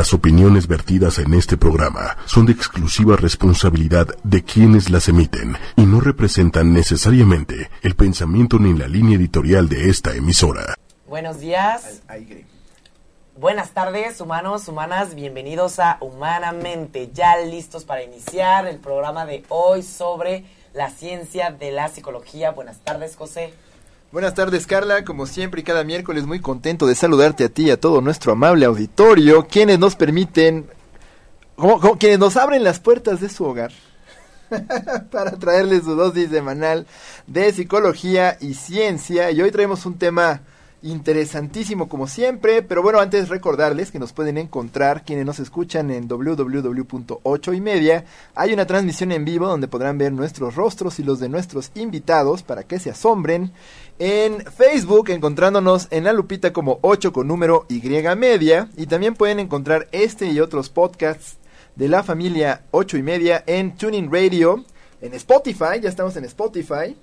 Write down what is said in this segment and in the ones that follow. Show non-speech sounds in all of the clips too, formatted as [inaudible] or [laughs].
Las opiniones vertidas en este programa son de exclusiva responsabilidad de quienes las emiten y no representan necesariamente el pensamiento ni la línea editorial de esta emisora. Buenos días. Buenas tardes, humanos, humanas. Bienvenidos a Humanamente. Ya listos para iniciar el programa de hoy sobre la ciencia de la psicología. Buenas tardes, José. Buenas tardes, Carla. Como siempre y cada miércoles, muy contento de saludarte a ti y a todo nuestro amable auditorio, quienes nos permiten, como, quienes nos abren las puertas de su hogar [laughs] para traerles su dosis semanal de psicología y ciencia. Y hoy traemos un tema interesantísimo como siempre, pero bueno, antes recordarles que nos pueden encontrar quienes nos escuchan en www.8 y media. Hay una transmisión en vivo donde podrán ver nuestros rostros y los de nuestros invitados para que se asombren. En Facebook encontrándonos en la lupita como 8 con número Y media y también pueden encontrar este y otros podcasts de la familia 8 y media en Tuning Radio, en Spotify, ya estamos en Spotify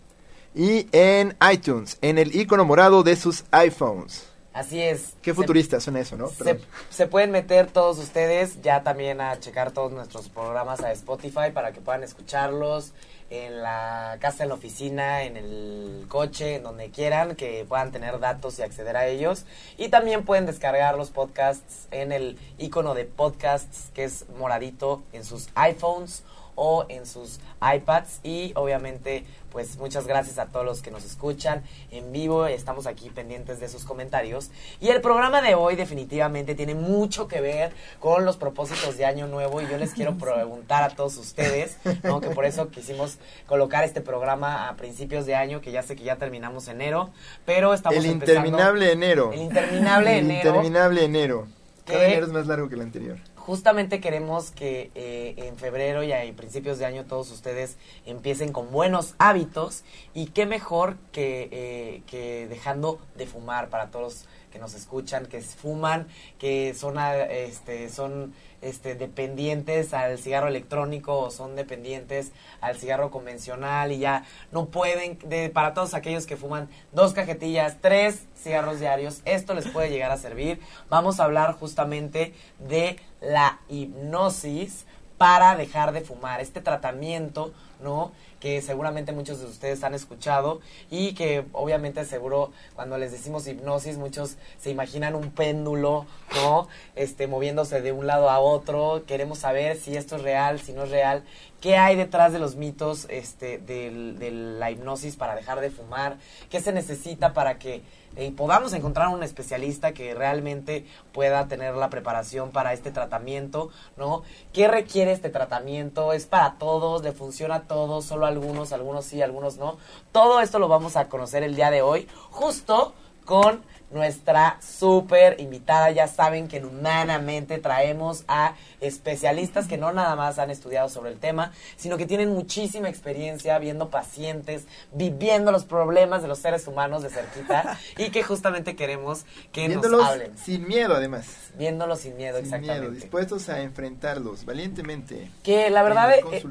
y en iTunes, en el icono morado de sus iPhones. Así es. Qué futurista suena eso, ¿no? Se, se, pueden meter todos ustedes ya también a checar todos nuestros programas a Spotify para que puedan escucharlos en la casa, en la oficina, en el coche, en donde quieran, que puedan tener datos y acceder a ellos. Y también pueden descargar los podcasts en el icono de podcasts que es moradito en sus iPhones o en sus iPads y obviamente pues muchas gracias a todos los que nos escuchan en vivo, estamos aquí pendientes de sus comentarios y el programa de hoy definitivamente tiene mucho que ver con los propósitos de año nuevo y yo les quiero [laughs] preguntar a todos ustedes, ¿no? que por eso quisimos colocar este programa a principios de año, que ya sé que ya terminamos enero, pero estamos El interminable enero. El interminable enero. El interminable enero. Cada enero es más largo que el anterior justamente queremos que eh, en febrero y a principios de año todos ustedes empiecen con buenos hábitos y qué mejor que, eh, que dejando de fumar para todos que nos escuchan, que fuman, que son, este, son este, dependientes al cigarro electrónico o son dependientes al cigarro convencional y ya no pueden, de, para todos aquellos que fuman dos cajetillas, tres cigarros diarios, esto les puede llegar a servir. Vamos a hablar justamente de la hipnosis para dejar de fumar, este tratamiento, ¿no? Que seguramente muchos de ustedes han escuchado y que obviamente seguro cuando les decimos hipnosis muchos se imaginan un péndulo, ¿no? Este moviéndose de un lado a otro. Queremos saber si esto es real, si no es real, qué hay detrás de los mitos este de la hipnosis para dejar de fumar, qué se necesita para que y podamos encontrar un especialista que realmente pueda tener la preparación para este tratamiento, ¿no? ¿Qué requiere este tratamiento? ¿Es para todos? ¿Le funciona a todos? ¿Solo algunos? ¿Algunos sí, algunos no? Todo esto lo vamos a conocer el día de hoy, justo con nuestra súper invitada. Ya saben que humanamente traemos a especialistas que no nada más han estudiado sobre el tema, sino que tienen muchísima experiencia viendo pacientes, viviendo los problemas de los seres humanos de cerquita [laughs] y que justamente queremos que nos hablen. Sin miedo, además. Viéndolos sin miedo, sin Miedo, dispuestos a enfrentarlos valientemente. Que la verdad es, eh,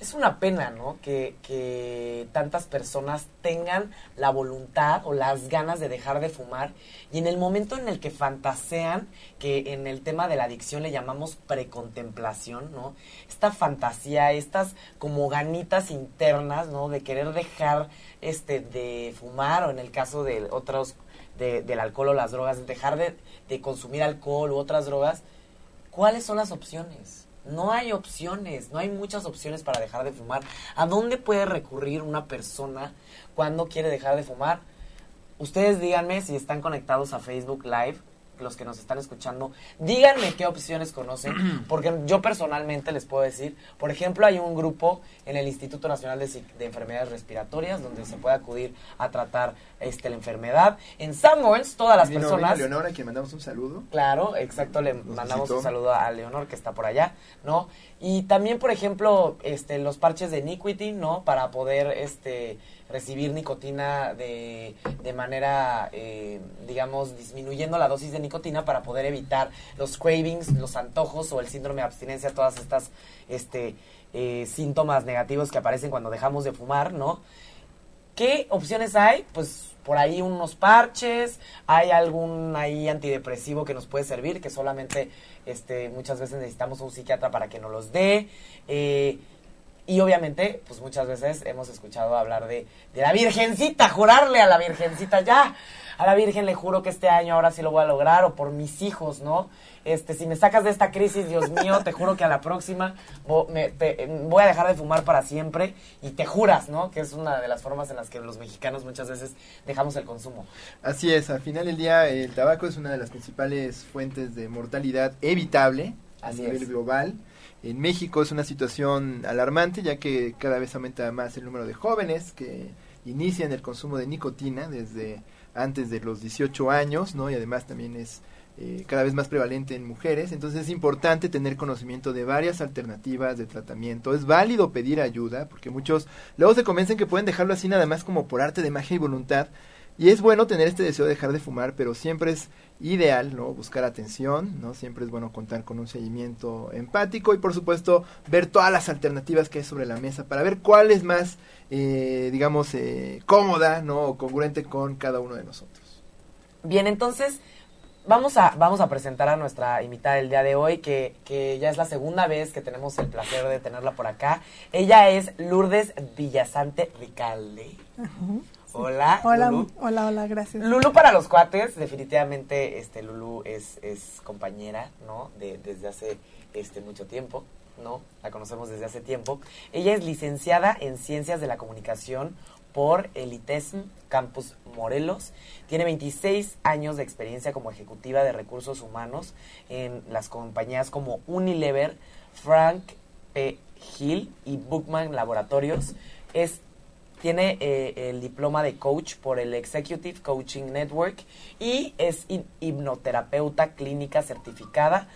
es una pena, ¿no? Que, que tantas personas tengan la voluntad o las ganas de dejar de fumar y en el momento en el que fantasean, que en el tema de la adicción le llamamos precontemplación, ¿no? Esta fantasía, estas como ganitas internas, ¿no? De querer dejar este de fumar o en el caso de otros del alcohol o las drogas, dejar de, de consumir alcohol u otras drogas, ¿cuáles son las opciones? No hay opciones, no hay muchas opciones para dejar de fumar. ¿A dónde puede recurrir una persona cuando quiere dejar de fumar? Ustedes díganme si están conectados a Facebook Live, los que nos están escuchando, díganme qué opciones conocen, [clears throat] porque yo personalmente les puedo decir, por ejemplo, hay un grupo en el Instituto Nacional de, Enfermedades Respiratorias donde se puede acudir a tratar este, la enfermedad. En Sanborns, todas las personas... A Leonor, a quien mandamos un saludo. Claro, exacto, le mandamos un saludo a Leonor que está por allá, ¿no? Y también, por ejemplo, este, los parches de Iniquity, ¿no? Para poder, este recibir nicotina de, de manera, eh, digamos, disminuyendo la dosis de nicotina para poder evitar los cravings, los antojos o el síndrome de abstinencia, todas estas este, eh, síntomas negativos que aparecen cuando dejamos de fumar, ¿no? ¿Qué opciones hay? Pues por ahí unos parches, hay algún ahí antidepresivo que nos puede servir, que solamente este, muchas veces necesitamos un psiquiatra para que nos los dé. Eh, y obviamente, pues muchas veces hemos escuchado hablar de, de la Virgencita, jurarle a la Virgencita, ya, a la Virgen le juro que este año ahora sí lo voy a lograr, o por mis hijos, ¿no? Este, si me sacas de esta crisis, Dios mío, te juro que a la próxima voy a dejar de fumar para siempre y te juras, ¿no? Que es una de las formas en las que los mexicanos muchas veces dejamos el consumo. Así es, al final del día el tabaco es una de las principales fuentes de mortalidad evitable a nivel global. En México es una situación alarmante ya que cada vez aumenta más el número de jóvenes que inician el consumo de nicotina desde antes de los 18 años, ¿no? Y además también es eh, cada vez más prevalente en mujeres, entonces es importante tener conocimiento de varias alternativas de tratamiento. Es válido pedir ayuda, porque muchos luego se convencen que pueden dejarlo así nada más como por arte de magia y voluntad. Y es bueno tener este deseo de dejar de fumar, pero siempre es ideal, ¿no? Buscar atención, ¿no? Siempre es bueno contar con un seguimiento empático y por supuesto ver todas las alternativas que hay sobre la mesa para ver cuál es más, eh, digamos, eh, cómoda, ¿no? O congruente con cada uno de nosotros. Bien, entonces vamos a, vamos a presentar a nuestra invitada del día de hoy, que, que ya es la segunda vez que tenemos el placer de tenerla por acá. Ella es Lourdes Villasante Ricalde. Hola. Hola, hola, hola, gracias. Lulu para los cuates, definitivamente este Lulu es, es compañera, ¿no? De, desde hace este mucho tiempo, ¿no? La conocemos desde hace tiempo. Ella es licenciada en Ciencias de la Comunicación por el ITESM Campus Morelos. Tiene 26 años de experiencia como ejecutiva de recursos humanos en las compañías como Unilever, Frank P. Hill y Bookman Laboratorios. Es tiene eh, el diploma de coach por el Executive Coaching Network y es hipnoterapeuta clínica certificada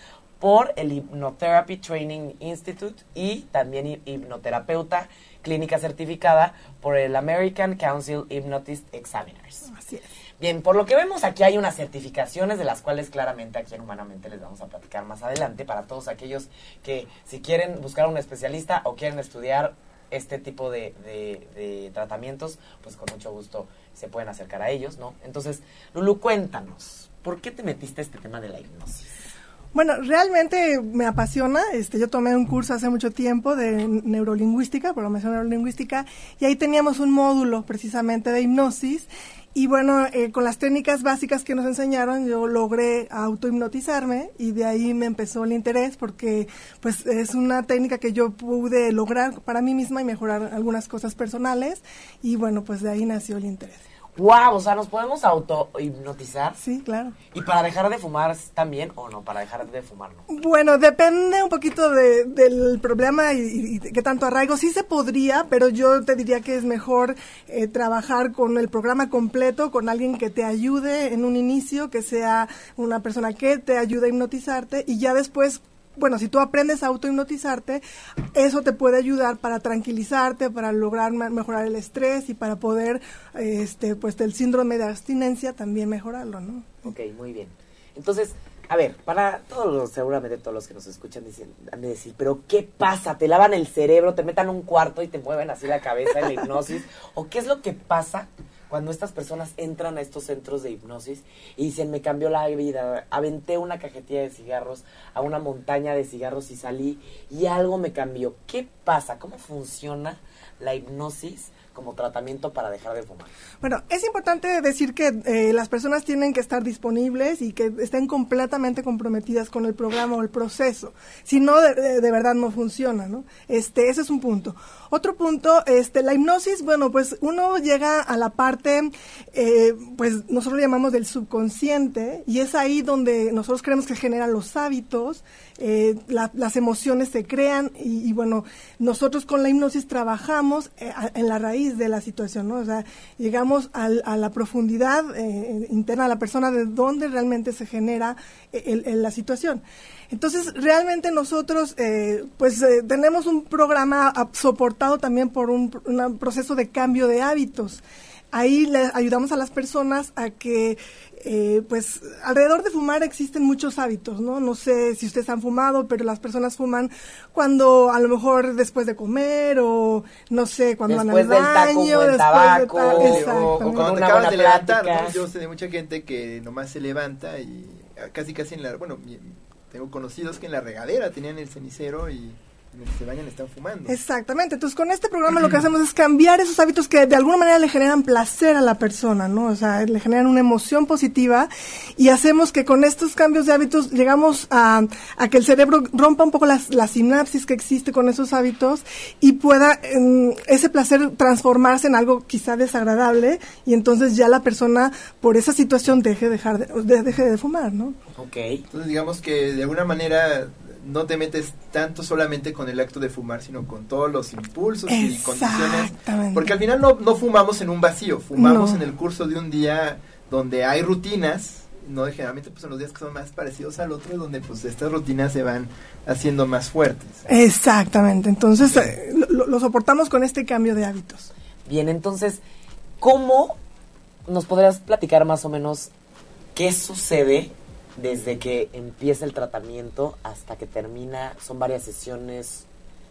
por el Hypnotherapy Training Institute y también hipnoterapeuta clínica certificada por el American Council Hypnotist Examiners. Así es. Bien, por lo que vemos aquí hay unas certificaciones de las cuales claramente aquí en Humanamente les vamos a platicar más adelante para todos aquellos que si quieren buscar a un especialista o quieren estudiar este tipo de, de, tratamientos, pues con mucho gusto se pueden acercar a ellos, ¿no? Entonces, Lulu, cuéntanos, ¿por qué te metiste a este tema de la hipnosis? Bueno, realmente me apasiona. Este, yo tomé un curso hace mucho tiempo de neurolingüística, programación neurolingüística, y ahí teníamos un módulo precisamente de hipnosis. Y bueno, eh, con las técnicas básicas que nos enseñaron, yo logré autohipnotizarme y de ahí me empezó el interés porque pues es una técnica que yo pude lograr para mí misma y mejorar algunas cosas personales y bueno, pues de ahí nació el interés. Wow, o sea, ¿nos podemos auto-hipnotizar? Sí, claro. ¿Y para dejar de fumar también o no? Para dejar de fumar no. Bueno, depende un poquito de, del problema y, qué tanto arraigo. Sí se podría, pero yo te diría que es mejor eh, trabajar con el programa completo, con alguien que te ayude en un inicio, que sea una persona que te ayude a hipnotizarte y ya después bueno, si tú aprendes a autohipnotizarte, eso te puede ayudar para tranquilizarte, para lograr mejorar el estrés y para poder, este, pues, el síndrome de abstinencia también mejorarlo, ¿no? Ok, muy bien. Entonces, a ver, para todos los, seguramente todos los que nos escuchan dicen, han de decir, pero ¿qué pasa? ¿Te lavan el cerebro, te metan un cuarto y te mueven así la cabeza en la hipnosis? ¿O qué es lo que pasa cuando estas personas entran a estos centros de hipnosis y dicen, me cambió la vida, aventé una cajetilla de cigarros a una montaña de cigarros y salí y algo me cambió. ¿Qué pasa? ¿Cómo funciona la hipnosis? Como tratamiento para dejar de fumar? Bueno, es importante decir que eh, las personas tienen que estar disponibles y que estén completamente comprometidas con el programa o el proceso. Si no, de, verdad no funciona, ¿no? Este, ese es un punto. Otro punto, este, la hipnosis, bueno, pues uno llega a la parte, eh, pues nosotros llamamos del subconsciente y es ahí donde nosotros creemos que generan los hábitos, eh, las emociones se crean y, bueno, nosotros con la hipnosis trabajamos en la raíz de la situación, ¿no? O sea, llegamos a la profundidad eh, interna de la persona de dónde realmente se genera eh, la situación. Entonces, realmente nosotros, eh, pues, tenemos un programa soportado también por un, proceso de cambio de hábitos. Ahí le ayudamos a las personas a que eh, pues alrededor de fumar existen muchos hábitos, ¿no? No sé si ustedes han fumado, pero las personas fuman cuando a lo mejor después de comer o no sé, cuando después van al del baño, taco, después tabaco, de O, Exactamente. o cuando te Una acabas de levantar. ¿no? Yo sé de mucha gente que nomás se levanta y ah, casi casi en la... Bueno, tengo conocidos que en la regadera tenían el cenicero y mientras se bañan están fumando. Exactamente. Entonces, con este programa lo que hacemos es cambiar esos hábitos que de alguna manera le generan placer a la persona, ¿no? O sea, le generan una emoción positiva y hacemos que con estos cambios de hábitos llegamos a, a que el cerebro rompa un poco las, la sinapsis que existe con esos hábitos y pueda em, ese placer transformarse en algo quizá desagradable y entonces ya la persona por esa situación deje, dejar de, de- deje de fumar, ¿no? Ok. Entonces digamos que de alguna manera no te metes tanto solamente con el acto de fumar, sino con todos los impulsos y condiciones. Porque al final no, no fumamos en un vacío, fumamos No. en el curso de un día donde hay rutinas, no generalmente pues en los días que son más parecidos al otro, donde pues estas rutinas se van haciendo más fuertes. Exactamente. Entonces, eh, lo- lo soportamos con este cambio de hábitos. Bien, entonces, ¿cómo nos podrías platicar más o menos qué sucede desde que empieza el tratamiento hasta que termina? ¿Son varias sesiones?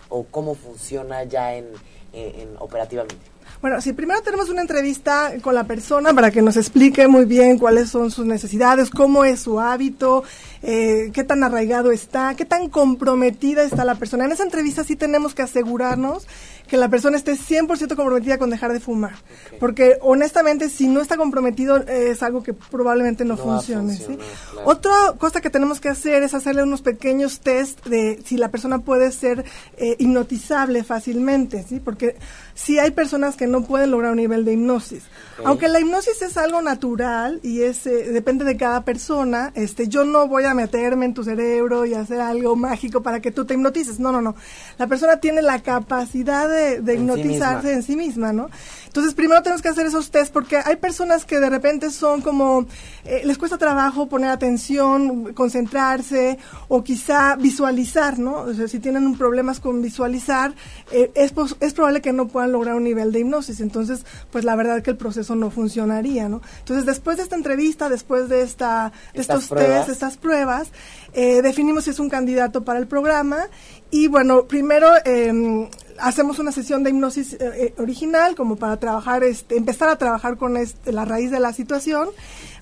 ¿O cómo funciona ya en, en- en operativamente? Bueno, si primero tenemos una entrevista con la persona para que nos explique muy bien cuáles son sus necesidades, cómo es su hábito, eh, qué tan arraigado está, qué tan comprometida está la persona. En esa entrevista sí tenemos que asegurarnos que la persona esté 100% comprometida con dejar de fumar. Porque honestamente, si no está comprometido, eh, es algo que probablemente no, No funcione. ¿sí? claro. Otra cosa que tenemos que hacer es hacerle unos pequeños test de si la persona puede ser eh, hipnotizable fácilmente, ¿sí? Porque sí hay personas que no pueden lograr un nivel de hipnosis. Aunque la hipnosis es algo natural y es eh, depende de cada persona, este yo no voy a meterme en tu cerebro y hacer algo mágico para que tú te hipnotices. No, no, no. La persona tiene la capacidad de, de En sí hipnotizarse en sí misma, ¿no? Entonces, primero tenemos que hacer esos test porque hay personas que de repente son como, eh, les cuesta trabajo poner atención, concentrarse o quizá visualizar, ¿no? O sea, si tienen problemas con visualizar, eh, es, es probable que no puedan lograr un nivel de hipnosis. Entonces, pues la verdad que el proceso no funcionaría, ¿no? Entonces, después de esta entrevista, después de esta, de estos pruebas. test, estas pruebas, eh, definimos si es un candidato para el programa y bueno, primero eh, hacemos una sesión de hipnosis eh, eh, original como para trabajar, este, empezar a trabajar con este, la raíz de la situación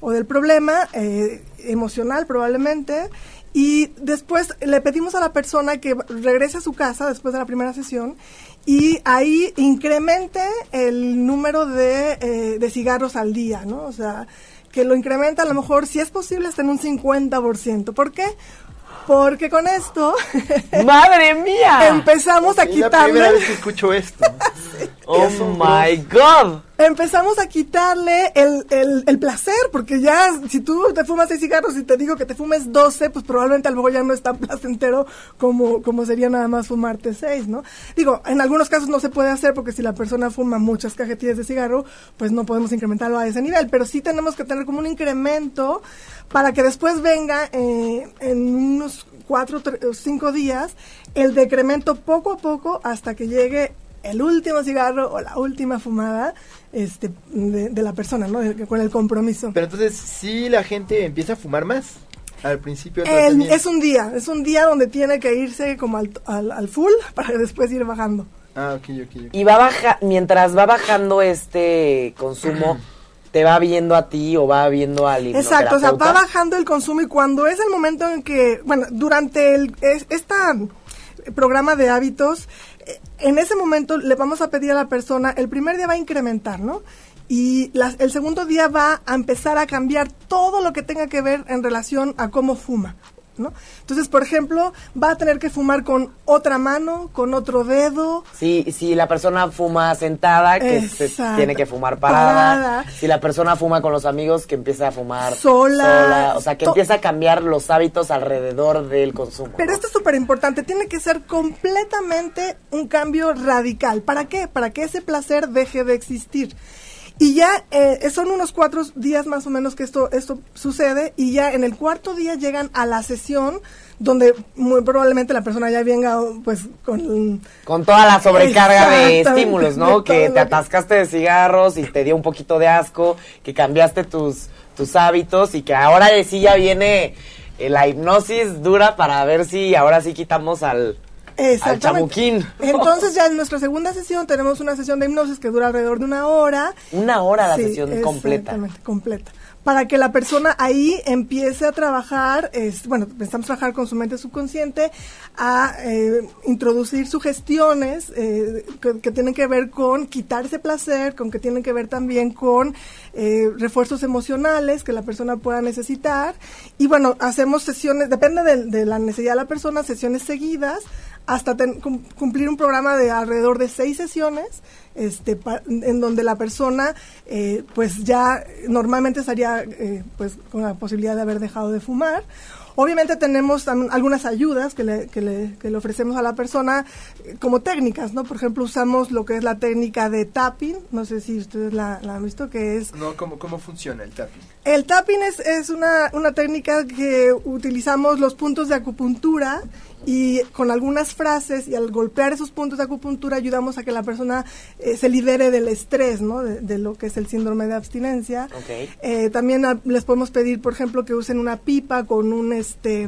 o del problema eh, emocional probablemente. Y después le pedimos a la persona que regrese a su casa después de la primera sesión y ahí incremente el número de, cigarros al día, ¿no? O sea, que lo incrementa a lo mejor, si es posible, hasta en un 50%. ¿Por qué? Porque con esto [laughs] ¡Madre mía! empezamos a Es la primera quitarle vez que escucho esto. [laughs] ¡Oh, my God! empezamos a quitarle el, el, el placer, porque ya si tú te fumas seis cigarros y te digo que te fumes 12, pues probablemente a lo mejor ya no es tan [laughs] placentero como, como sería nada más fumarte seis, ¿no? Digo, en algunos casos no se puede hacer porque si la persona fuma muchas cajetillas de cigarro, pues no podemos incrementarlo a ese nivel, pero sí tenemos que tener como un incremento para que después venga eh, en unos cuatro o cinco días el decremento poco a poco hasta que llegue el último cigarro o la última fumada este, de, de la persona, ¿no? De- con el compromiso. Pero entonces sí la gente empieza a fumar más al principio El- es un día, es un día donde tiene que irse como al, al, al full [laughs] para después ir bajando. Ah, ok, ok, ok. Y va baja, mientras va bajando este consumo, [clears throat] ¿te va viendo a ti o va viendo al Exacto, o sea, va bajando el consumo y cuando es el momento en que, bueno, durante el es, esta programa de hábitos, en ese momento le vamos a pedir a la persona, el primer día va a incrementar, ¿no? Y el segundo día va a empezar a cambiar todo lo que tenga que ver en relación a cómo fuma. ¿No? Entonces, por ejemplo, va a tener que fumar con otra mano, con otro dedo, Si, si la persona fuma sentada, que se tiene que fumar parada. Parada. Si la persona fuma con los amigos, que empiece a fumar Sola. O sea, que To- empieza a cambiar los hábitos alrededor del consumo. Pero ¿no? esto es súper importante, tiene que ser completamente un cambio radical. ¿Para qué? Para que ese placer deje de existir. Y ya eh, son unos cuatro días más o menos que esto, esto sucede y ya en el cuarto día llegan a la sesión donde muy probablemente la persona ya venga pues con... Con toda la sobrecarga de estímulos, ¿no? Que te que- atascaste de cigarros y te dio un poquito de asco, que cambiaste tus, tus hábitos y que ahora sí ya viene eh, la hipnosis dura para ver si ahora sí quitamos al, al chamuquín. Entonces ya en nuestra segunda sesión tenemos una sesión de hipnosis que dura alrededor de una hora. Una hora la Sí, sesión completa. Exactamente, completa. Para que la persona ahí empiece a trabajar, es, bueno, empezamos a trabajar con su mente subconsciente, a eh, introducir sugestiones eh, que, que tienen que ver con quitarse placer, con que tienen que ver también con eh, refuerzos emocionales que la persona pueda necesitar. Y bueno, hacemos sesiones, depende de, de la necesidad de la persona, sesiones seguidas hasta ten- cum- cumplir un programa de alrededor de seis sesiones, este, pa- en donde la persona, eh, pues ya normalmente estaría, eh, pues con la posibilidad de haber dejado de fumar. Obviamente tenemos algunas ayudas que le, que, le, que le ofrecemos a la persona eh, como técnicas, ¿no? Por ejemplo, usamos lo que es la técnica de tapping, no sé si ustedes la, la han visto, que es No, ¿cómo, cómo funciona el tapping? el tapping es, es una, una técnica que utilizamos los puntos de acupuntura y con algunas frases y al golpear esos puntos de acupuntura ayudamos a que la persona eh, se libere del estrés, ¿no? De, de lo que es el síndrome de abstinencia. Ok. Eh, también a- les podemos pedir, por ejemplo, que usen una pipa con un este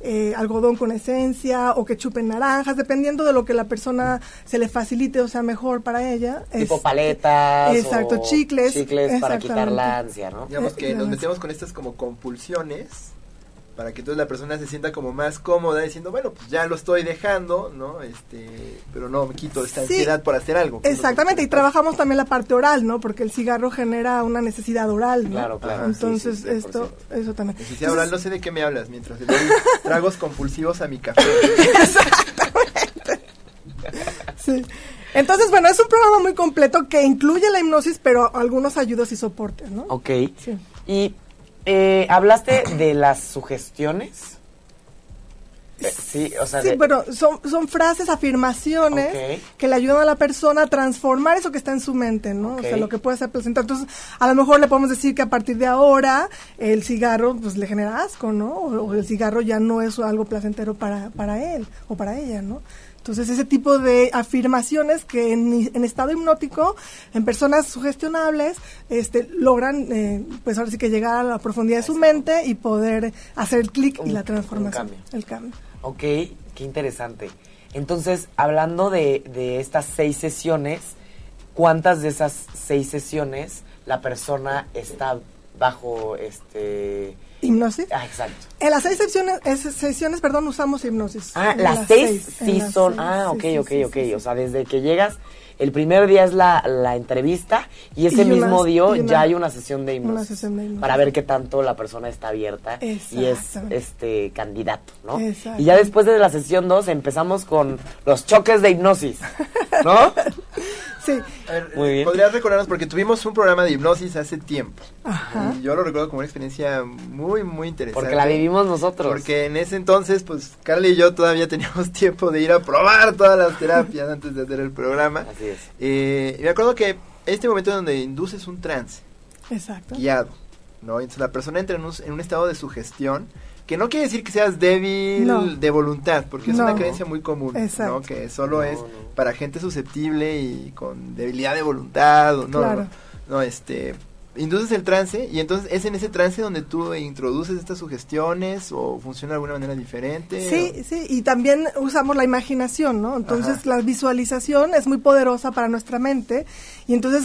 eh, algodón con esencia o que chupen naranjas, dependiendo de lo que la persona se le facilite o sea mejor para ella. Tipo Este, paletas. exacto, o chicles, Chicles para quitar la ansia, ¿no? Digamos Eh, que nos digamos. metemos con estas como compulsiones para que entonces la persona se sienta como más cómoda diciendo, bueno, pues ya lo estoy dejando, ¿no? Este, pero no me quito esta Sí. ansiedad por hacer algo. Exactamente, y trabajamos también la parte oral, ¿no? Porque el cigarro genera una necesidad oral, ¿no? Claro, claro, Entonces, sí, sí, 100%. esto, eso también. Necesidad oral, no sé de qué me hablas mientras le doy [laughs] tragos compulsivos a mi café. Sí. Entonces, bueno, es un programa muy completo que incluye la hipnosis, pero algunos ayudos y soportes, ¿no? Ok. Sí. Y eh, hablaste de las sugestiones. Eh, sí, o sea, Sí, de- bueno, son, son frases, afirmaciones que le ayudan a la persona a transformar eso que está en su mente, ¿no? O sea, lo que puede ser placentero. Entonces, a lo mejor le podemos decir que a partir de ahora el cigarro pues le genera asco, ¿no? O, o el cigarro ya no es algo placentero para, para él o para ella, ¿no? Entonces, ese tipo de afirmaciones que en, en estado hipnótico, en personas sugestionables, este, logran, eh, pues ahora sí que llegar a la profundidad de su mente y poder hacer el clic y la transformación. cambio. El cambio. Ok, qué interesante. Entonces, hablando de, de estas seis sesiones, ¿cuántas de esas seis sesiones la persona está bajo este... Hipnosis. Ah, exacto. En las seis sesiones, es- sesiones, perdón, usamos hipnosis. Ah, las seis, sí las son... seis, ah, ok, sí, ok, sí, ok. sí. O sea, desde que llegas, el primer día es la, la entrevista y ese Y una- mismo día una- ya hay una sesión de hipnosis. una sesión de hipnosis. Para ver qué tanto la persona está abierta y es este candidato, ¿no? Exactamente. Y ya después de la sesión 2 empezamos con los choques de hipnosis, ¿no? [laughs] Sí, A ver, Muy bien. ¿podrías recordarnos? Porque tuvimos un programa de hipnosis hace tiempo. Ajá. Y yo lo recuerdo como una experiencia muy, muy interesante. Porque la vivimos nosotros. Porque en ese entonces, pues, Carla y yo todavía teníamos [laughs] tiempo de ir a probar todas las terapias [laughs] antes de hacer el programa. Así es. Eh, y me acuerdo que este momento donde induces un trance exacto. guiado, ¿no? Entonces la persona entra en un, en un estado de sugestión, que no quiere decir que seas débil No. de voluntad, porque es No. una creencia muy común, Exacto. ¿no? Que solo No, es no. para gente susceptible y con debilidad de voluntad, o no, Claro. no, no, este... Induces el trance y entonces es en ese trance donde tú introduces estas sugestiones o funciona de alguna manera diferente. Sí, sí, y también usamos la imaginación, ¿no? Entonces Ajá. la visualización es muy poderosa para nuestra mente y entonces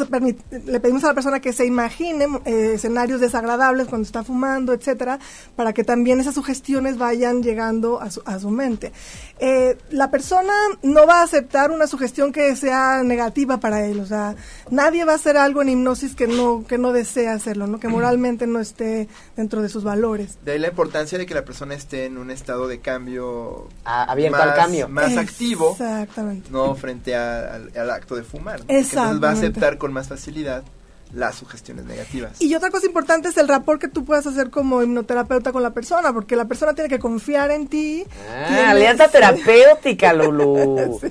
le pedimos a la persona que se imagine eh, escenarios desagradables cuando está fumando, etcétera, para que también esas sugestiones vayan llegando a su, a su mente. Eh, la persona no va a aceptar una sugestión que sea negativa para él, o sea, nadie va a hacer algo en hipnosis que no que no desea hacerlo, ¿no? Que moralmente no esté dentro de sus valores. De ahí la importancia de que la persona esté en un estado de cambio A- abierto al más- cambio. más activo, Exactamente. no frente a- al, al acto de fumar. ¿no? Entonces va a aceptar con más facilidad las sugestiones negativas. Y otra cosa importante es el rapport que tú puedas hacer como hipnoterapeuta con la persona, porque la persona tiene que confiar en ti. Ah, tiene- alianza terapéutica, [laughs] Lulu. Sí.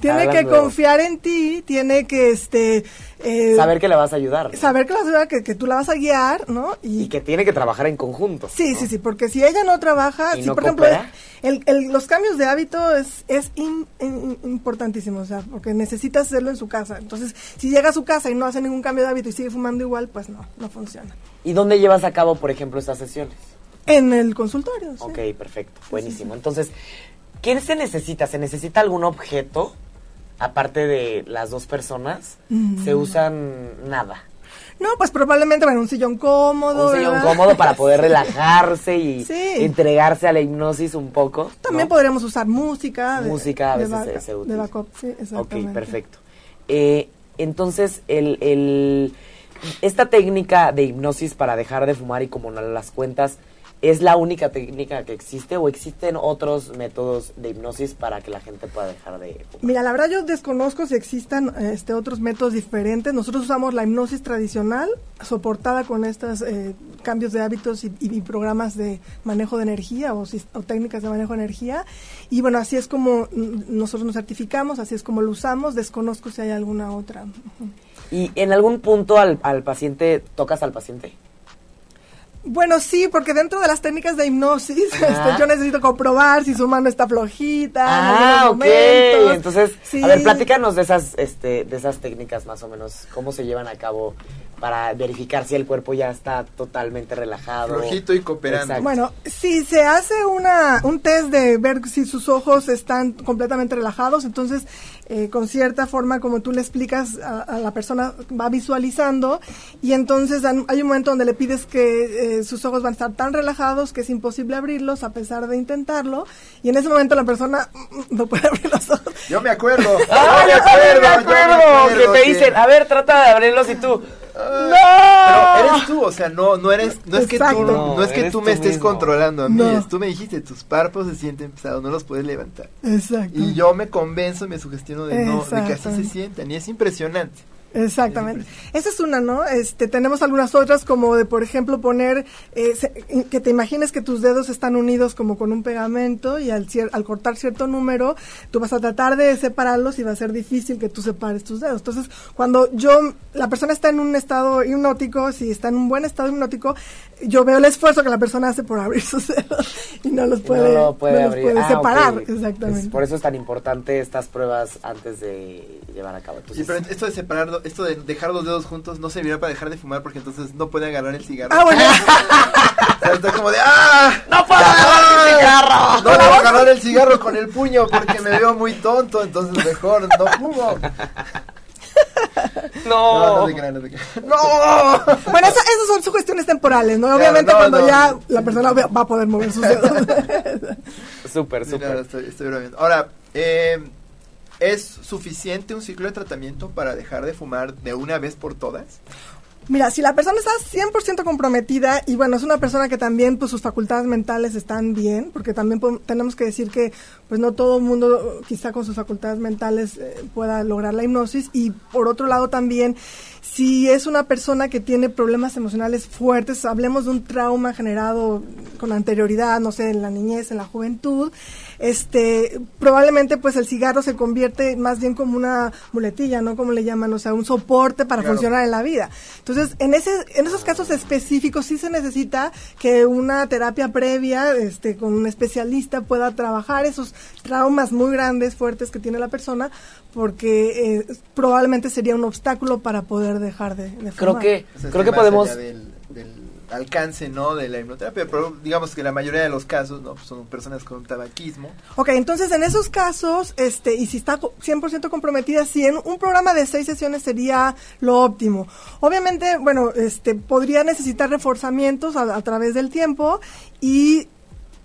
tiene que Hablando confiar en ti, tiene que este eh, Saber que le vas a ayudar. ¿no? saber que, la vas a- que, que tú la vas a guiar, ¿no? Y que tiene que trabajar en conjunto. Sí, ¿no? sí, sí, porque si ella no trabaja, ¿Y si no por ejemplo coopera? el, el- los cambios de hábito es, es in- in- importantísimo, o sea, porque necesitas hacerlo en su casa. Entonces, si llega a su casa y no hace ningún cambio de hábito y sigue fumando igual, pues no, no funciona. ¿Y dónde llevas a cabo, por ejemplo, estas sesiones? En el consultorio, sí. Ok, perfecto, buenísimo. Entonces, ¿qué se necesita? ¿Se necesita algún objeto? Aparte de las dos personas, Mm. se usan nada. No, pues probablemente, bueno, un sillón cómodo. Un sillón ¿verdad? cómodo para poder [laughs] relajarse y Sí. entregarse a la hipnosis un poco. También ¿no? podríamos usar música. de- Música a de veces se- baca- se De utiliza. backup, sí, Ok, exactamente. perfecto. Eh, entonces, el, el- esta técnica de hipnosis para dejar de fumar y como las cuentas, ¿es la única técnica que existe o existen otros métodos de hipnosis para que la gente pueda dejar de fumar? Mira, la verdad yo desconozco si existan este, otros métodos diferentes. Nosotros usamos la hipnosis tradicional, soportada con estos eh, cambios de hábitos y, y programas de manejo de energía o, o técnicas de manejo de energía. Y bueno, así es como nosotros nos certificamos, así es como lo usamos. Desconozco si hay alguna otra. ¿Y en algún punto al, al paciente, tocas al paciente? Bueno, sí, porque dentro de las técnicas de hipnosis, [laughs] este, yo necesito comprobar si su mano está flojita. en Ah, algunos ok. momentos. Entonces, Sí. a ver, platícanos de esas, este, de esas técnicas más o menos, cómo se llevan a cabo para verificar si el cuerpo ya está totalmente relajado. Flojito y cooperando. Exacto. Bueno, si se hace una, un test de ver si sus ojos están completamente relajados, entonces eh, con cierta forma, como tú le explicas a, a la persona, va visualizando y entonces hay un momento donde le pides que eh, sus ojos van a estar tan relajados que es imposible abrirlos a pesar de intentarlo y en ese momento la persona [laughs] no puede abrir los ojos. Yo me acuerdo. [laughs] ¡Ah, yo me acuerdo, me yo acuerdo! acuerdo Que te dicen, a ver, trata de abrirlos y tú. Pero eres tú, o sea, no, no eres, no es que tú, no, no es que tú tú me estés mismo. controlando a mí, No. es- tú me dijiste, tus párpados se sienten pesados, no los puedes levantar. Exacto. Y yo me convenzo, me sugestiono de no, de que así se sientan, y es impresionante. Exactamente. Esa es una, ¿no? Este, tenemos algunas otras como de, por ejemplo, poner, eh, se- que te imagines que tus dedos están unidos como con un pegamento y al, cier- al cortar cierto número, tú vas a tratar de separarlos y va a ser difícil que tú separes tus dedos. Entonces, cuando yo, la persona está en un estado hipnótico, si está en un buen estado hipnótico, yo veo el esfuerzo que la persona hace por abrir [laughs] sus dedos y no los puede, no lo puede no los abrir. puede Ah, separar. Exactamente. Por eso es tan importante estas pruebas antes de llevar a cabo. Sí, Entonces, pero esto de esto de dejar los dedos juntos no servirá para dejar de fumar porque entonces no puede agarrar el cigarro. Ah, bueno. [laughs] O sea, está como de ¡ah! ¡No puedo agarrar el cigarro! No puedo agarrar el cigarro con el puño porque me veo muy tonto, entonces mejor no fumo. No, No. no te creas, no te creas. ¡No! Bueno, esa- esas son sugestiones temporales, ¿no? Obviamente no, cuando ya la persona va a poder mover sus dedos. Súper, súper. estoy, estoy. Ahora, eh, ¿es suficiente un ciclo de tratamiento para dejar de fumar de una vez por todas? Mira, si la persona está 100% comprometida y bueno, es una persona que también pues sus facultades mentales están bien, porque también tenemos que decir que pues no todo el mundo quizá con sus facultades mentales eh, pueda lograr la hipnosis y por otro lado también si es una persona que tiene problemas emocionales fuertes, hablemos de un trauma generado con anterioridad, no sé, en la niñez, en la juventud, este, probablemente pues el cigarro se convierte más bien como una muletilla, ¿no? Como le llaman, o sea, un soporte para Claro. funcionar en la vida. Entonces, en ese, en esos casos específicos sí se necesita que una terapia previa, este, con un especialista pueda trabajar esos traumas muy grandes, fuertes que tiene la persona, porque eh, probablemente sería un obstáculo para poder dejar de, de Creo que, O sea, creo que podemos... Del, del alcance, ¿no? De la hipnoterapia, pero digamos que la mayoría de los casos, ¿no? Pues son personas con tabaquismo. Ok, entonces en esos casos, este, y si está co- 100% comprometida, sí, en un programa de seis sesiones sería lo óptimo. Obviamente, bueno, este, podría necesitar reforzamientos a, a través del tiempo y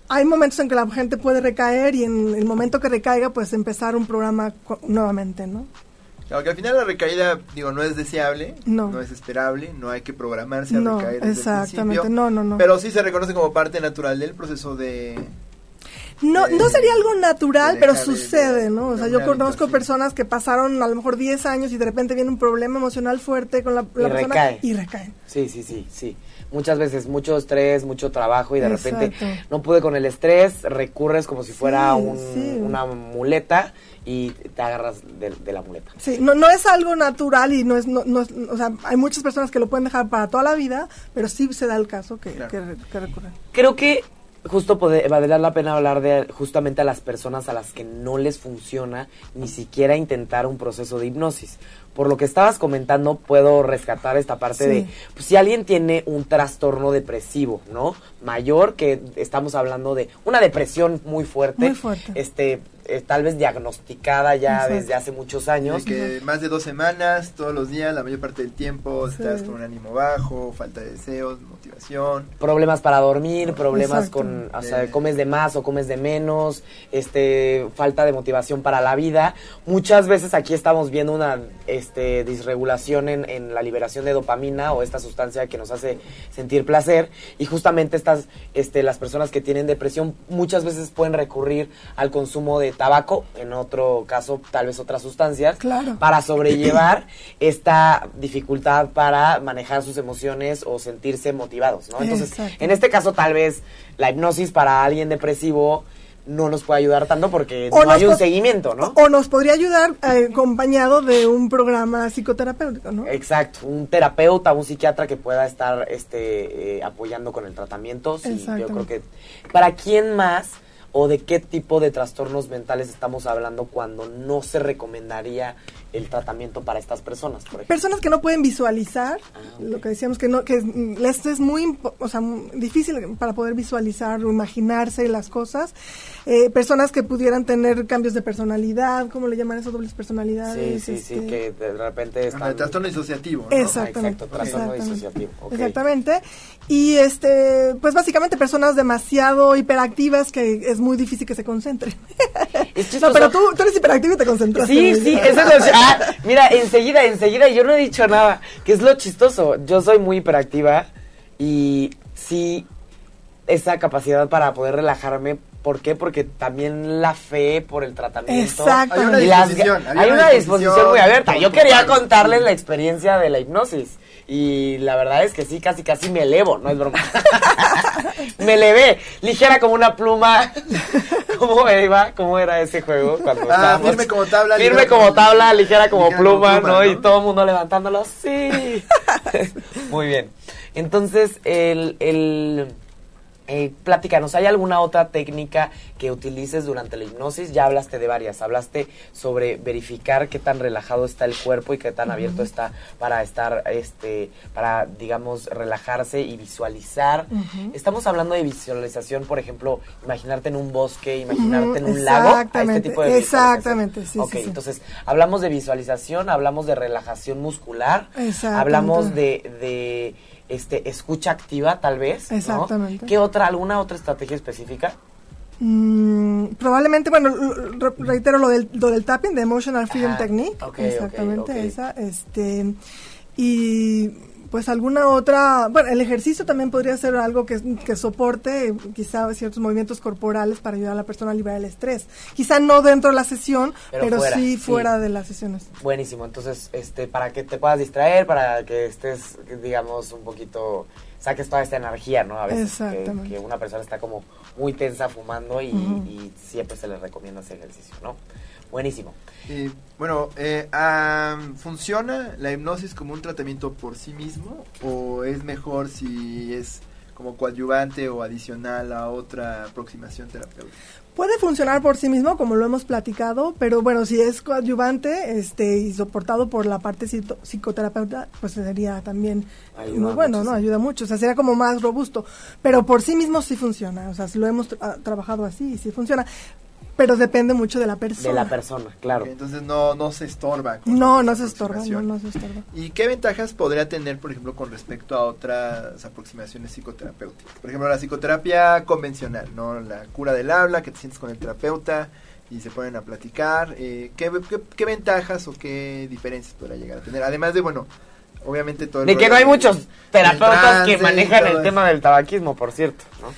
hay momentos en que la gente puede recaer y en el momento que recaiga, pues empezar un programa nuevamente, ¿no? Claro que al final la recaída, digo, no es deseable, No. es esperable, no hay que programarse a No, recaer desde el exactamente, principio, no, no, no. Pero sí se reconoce como parte natural del proceso de... No, de- no sería algo natural, de pero sucede, de- ¿no? O sea, yo conozco personas que pasaron a lo mejor 10 años y de repente viene un problema emocional fuerte con la, la Y persona recae. y recaen. Sí, sí, sí, sí. Muchas veces mucho estrés, mucho trabajo y de repente no pude con el estrés, recurres como si fuera Sí, un- sí. una muleta y te agarras de, de la muleta. Sí, no, no es algo natural y no es, no, no es- o sea, hay muchas personas que lo pueden dejar para toda la vida, pero sí se da el caso que, Claro. que, que recurren. Creo que justo puede, valdría la pena hablar de justamente a las personas a las que no les funciona ni siquiera intentar un proceso de hipnosis. Por lo que estabas comentando, puedo rescatar esta parte Sí. de, pues, si alguien tiene un trastorno depresivo, ¿no? Mayor, que estamos hablando de una depresión muy fuerte, Muy fuerte. este, eh, tal vez diagnosticada ya Exacto. desde hace muchos años. De que más de dos semanas, todos los días, la mayor parte del tiempo, Sí. estás con un ánimo bajo, falta de deseos, motivación. problemas para dormir, problemas Exacto. con, o sea, De- comes de más o comes de menos, este, falta de motivación para la vida. Muchas veces aquí estamos viendo una, este, disregulación en, en la liberación de dopamina o esta sustancia que nos hace sentir placer y justamente estas, este, las personas que tienen depresión muchas veces pueden recurrir al consumo de tabaco, en otro caso tal vez otras sustancias, Claro. para sobrellevar esta dificultad para manejar sus emociones o sentirse motivados, ¿no? Entonces, Exacto. en este caso tal vez la hipnosis para alguien depresivo no nos puede ayudar tanto porque O no hay un seguimiento, ¿no? O, o nos podría ayudar eh, acompañado de un programa psicoterapéutico, ¿no? Exacto, un terapeuta, un psiquiatra que pueda estar este, eh, apoyando con el tratamiento. Sí, yo creo que. ¿Para quién más o de qué tipo de trastornos mentales estamos hablando cuando no se recomendaría el tratamiento para estas personas, por ejemplo? Personas que no pueden visualizar, Ah, lo que decíamos que no que es, mm, les es muy o sea, difícil para poder visualizar o imaginarse las cosas. Eh, personas que pudieran tener cambios de personalidad, ¿cómo le llaman eso? Dobles Sí, personalidades. sí, sí, este, que de repente Ah, están... el trastorno disociativo, ¿no? Exactamente. Exacto, trastorno exactamente. disociativo. Exactamente. Y este, pues básicamente personas demasiado hiperactivas que es muy difícil que se concentren. [laughs] Es no, pero tú, tú eres hiperactivo y te concentras. Sí, sí, eso es lo [laughs] ah, Mira, enseguida, enseguida, yo no he dicho nada. Que es lo chistoso. Yo soy muy hiperactiva y sí, esa capacidad para poder relajarme. ¿Por qué? Porque también la fe por el tratamiento. Exacto. Hay una las- disposición. hay una disposición muy abierta. Yo quería contarles la experiencia de la hipnosis. Y la verdad es que sí, casi casi me elevo, no es broma. [laughs] me elevé, ligera como una pluma. [laughs] ¿Cómo iba? ¿Cómo era ese juego? Cuando Ah, firme como tabla, Firme ligera como tabla, ligera como ligera como pluma, pluma, ¿no? ¿no? Y todo el mundo levantándolo. Sí. [laughs] Muy bien. Entonces, el, el eh, platícanos, ¿hay alguna otra técnica que utilices durante la hipnosis? Ya hablaste de varias, hablaste sobre verificar qué tan relajado está el cuerpo y qué tan abierto está para estar, este, para, digamos, relajarse y visualizar. Estamos hablando de visualización, por ejemplo, imaginarte en un bosque, imaginarte en un lago, a este Exactamente, tipo de exactamente, sí, Ok, sí, sí. entonces, hablamos de visualización, hablamos de relajación muscular, hablamos de, de este escucha activa tal vez, ¿no? Exactamente. ¿Qué otra, alguna otra estrategia específica? Mm, probablemente, bueno, reitero lo del, lo del tapping, de Emotional Freedom Technique. exactamente, esa. Este, y pues alguna otra, bueno, el ejercicio también podría ser algo que, que soporte quizá ciertos movimientos corporales para ayudar a la persona a liberar el estrés. Quizá no dentro de la sesión, Pero pero, fuera, sí sí. fuera de las sesiones. Buenísimo, entonces, este, para que te puedas distraer, para que estés, digamos, un poquito, saques toda esta energía, ¿no? A veces que, Exactamente. que una persona está como muy tensa fumando y, siempre se le recomienda ese ejercicio, ¿no? Buenísimo. Bueno, eh, ah, ¿funciona la hipnosis como un tratamiento por sí mismo o es mejor si es como coadyuvante o adicional a otra aproximación terapéutica? Puede funcionar por sí mismo, como lo hemos platicado, pero bueno, si es coadyuvante este, y soportado por la parte psicoterapeuta, pues sería también Ayuda muy bueno, ¿no? Ayuda mucho, o sea, sería como más robusto. Pero por sí mismo sí funciona, o sea, si lo hemos tra- trabajado así, sí funciona. Pero depende mucho de la persona. De la persona, claro. Entonces no, no se estorba. No, no se estorba, no, no se estorba. ¿Y qué ventajas podría tener, por ejemplo, con respecto a otras aproximaciones psicoterapéuticas? Por ejemplo, la psicoterapia convencional, ¿no? La cura del habla, que te sientes con el terapeuta y se ponen a platicar. eh, ¿qué, qué, qué ventajas o qué diferencias podría llegar a tener? Además de, bueno, obviamente todo el De que no hay muchos terapeutas trance que manejan el eso. tema del tabaquismo, por cierto, ¿no?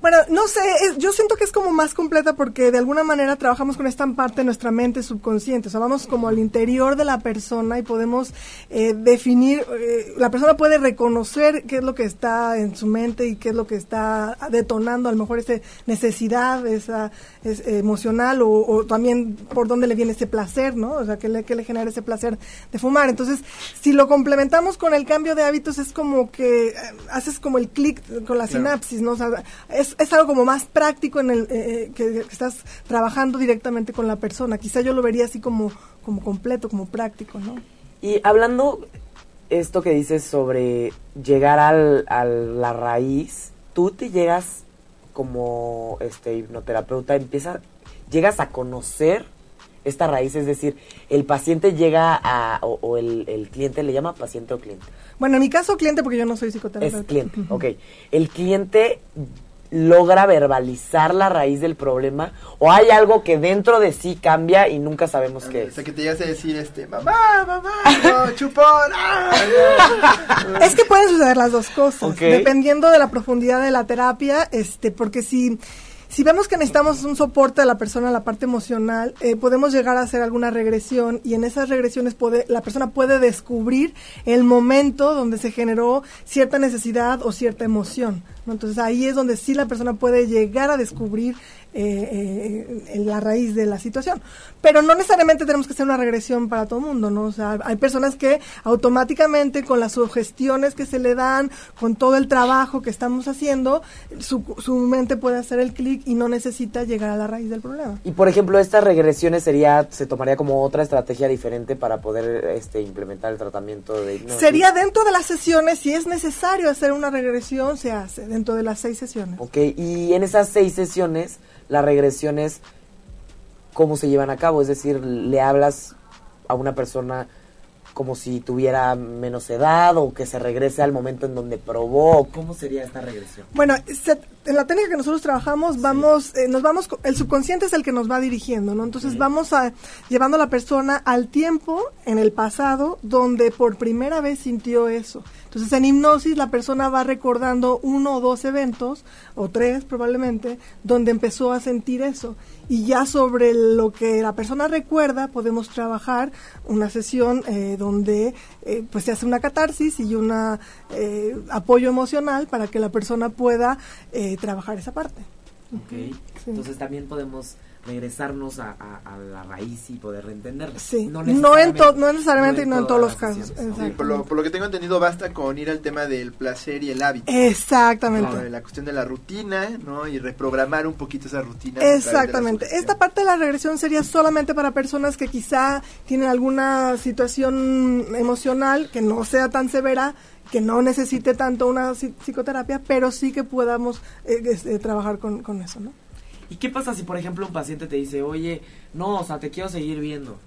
Bueno, no sé, yo siento que es como más completa porque de alguna manera trabajamos con esta parte de nuestra mente subconsciente, o sea, vamos como al interior de la persona y podemos eh, definir, eh, la persona puede reconocer qué es lo que está en su mente y qué es lo que está detonando, a lo mejor esa necesidad, esa es, emocional o, también por dónde le viene ese placer, ¿no? O sea, qué le, qué le genera ese placer de fumar. Entonces, si lo complementamos con el cambio de hábitos, es como que haces como el clic con la sinapsis, ¿no? O sea, es es, algo como más práctico en el eh, eh, que, estás trabajando directamente con la persona. Quizá yo lo vería así como, como completo, como práctico, ¿no? Y hablando esto que dices sobre llegar al, a la raíz, tú te llegas como este hipnoterapeuta, empieza, llegas a conocer esta raíz, es decir, el paciente llega a, o, el, el, cliente le llama paciente o cliente. Bueno, en mi caso cliente porque yo no soy psicoterapeuta. Es cliente, ok. El cliente logra verbalizar la raíz del problema o hay algo que dentro de sí cambia y nunca sabemos qué es. O sea, que te llegas a decir, este, mamá, mamá, no, chupón. Ah, es que pueden suceder las dos cosas, dependiendo de la profundidad de la terapia, este, porque si si vemos que necesitamos un soporte a la persona en la parte emocional, eh, podemos llegar a hacer alguna regresión y en esas regresiones puede, la persona puede descubrir el momento donde se generó cierta necesidad o cierta emoción. Entonces ahí es donde sí la persona puede llegar a descubrir eh, eh, la raíz de la situación. Pero no necesariamente tenemos que hacer una regresión para todo el mundo, ¿no? O sea, hay personas que automáticamente con las sugestiones que se le dan, con todo el trabajo que estamos haciendo, su, su mente puede hacer el clic y no necesita llegar a la raíz del problema. Y por ejemplo, estas regresiones sería, se tomaría como otra estrategia diferente para poder este, implementar el tratamiento de hipnosis. Sería dentro de las sesiones, si es necesario hacer una regresión, se hace dentro de las seis sesiones. Ok, y en esas seis sesiones las regresiones, cómo se llevan a cabo. Es decir, le hablas a una persona como si tuviera menos edad o que se regrese al momento en donde probó. ¿Cómo sería esta regresión? Bueno, en la técnica que nosotros trabajamos, vamos, eh, nos vamos, el subconsciente es el que nos va dirigiendo, ¿no? Entonces vamos a llevando a la persona al tiempo en el pasado donde por primera vez sintió eso. Entonces, en hipnosis la persona va recordando uno o dos eventos, o tres probablemente, donde empezó a sentir eso. Y ya sobre lo que la persona recuerda, podemos trabajar una sesión eh, donde eh, pues se hace una catarsis y un eh, apoyo emocional para que la persona pueda trabajar esa parte. Ok, entonces también podemos regresarnos a, la raíz y poder reentenderla. Sí, no, necesariamente, no, necesariamente y no en todos los casos. por, lo, que tengo entendido, basta con ir al tema del placer y el hábito. Exactamente. la cuestión de la rutina, ¿no? Y reprogramar un poquito esa rutina. Exactamente. Esta parte de la regresión sería solamente para personas que quizá tienen alguna situación emocional que no sea tan severa que no necesite tanto una psicoterapia, pero sí que podamos eh, este, trabajar con, con eso, ¿no? ¿Y qué pasa si, por ejemplo, un paciente te dice, oye, no, o sea, te quiero seguir viendo?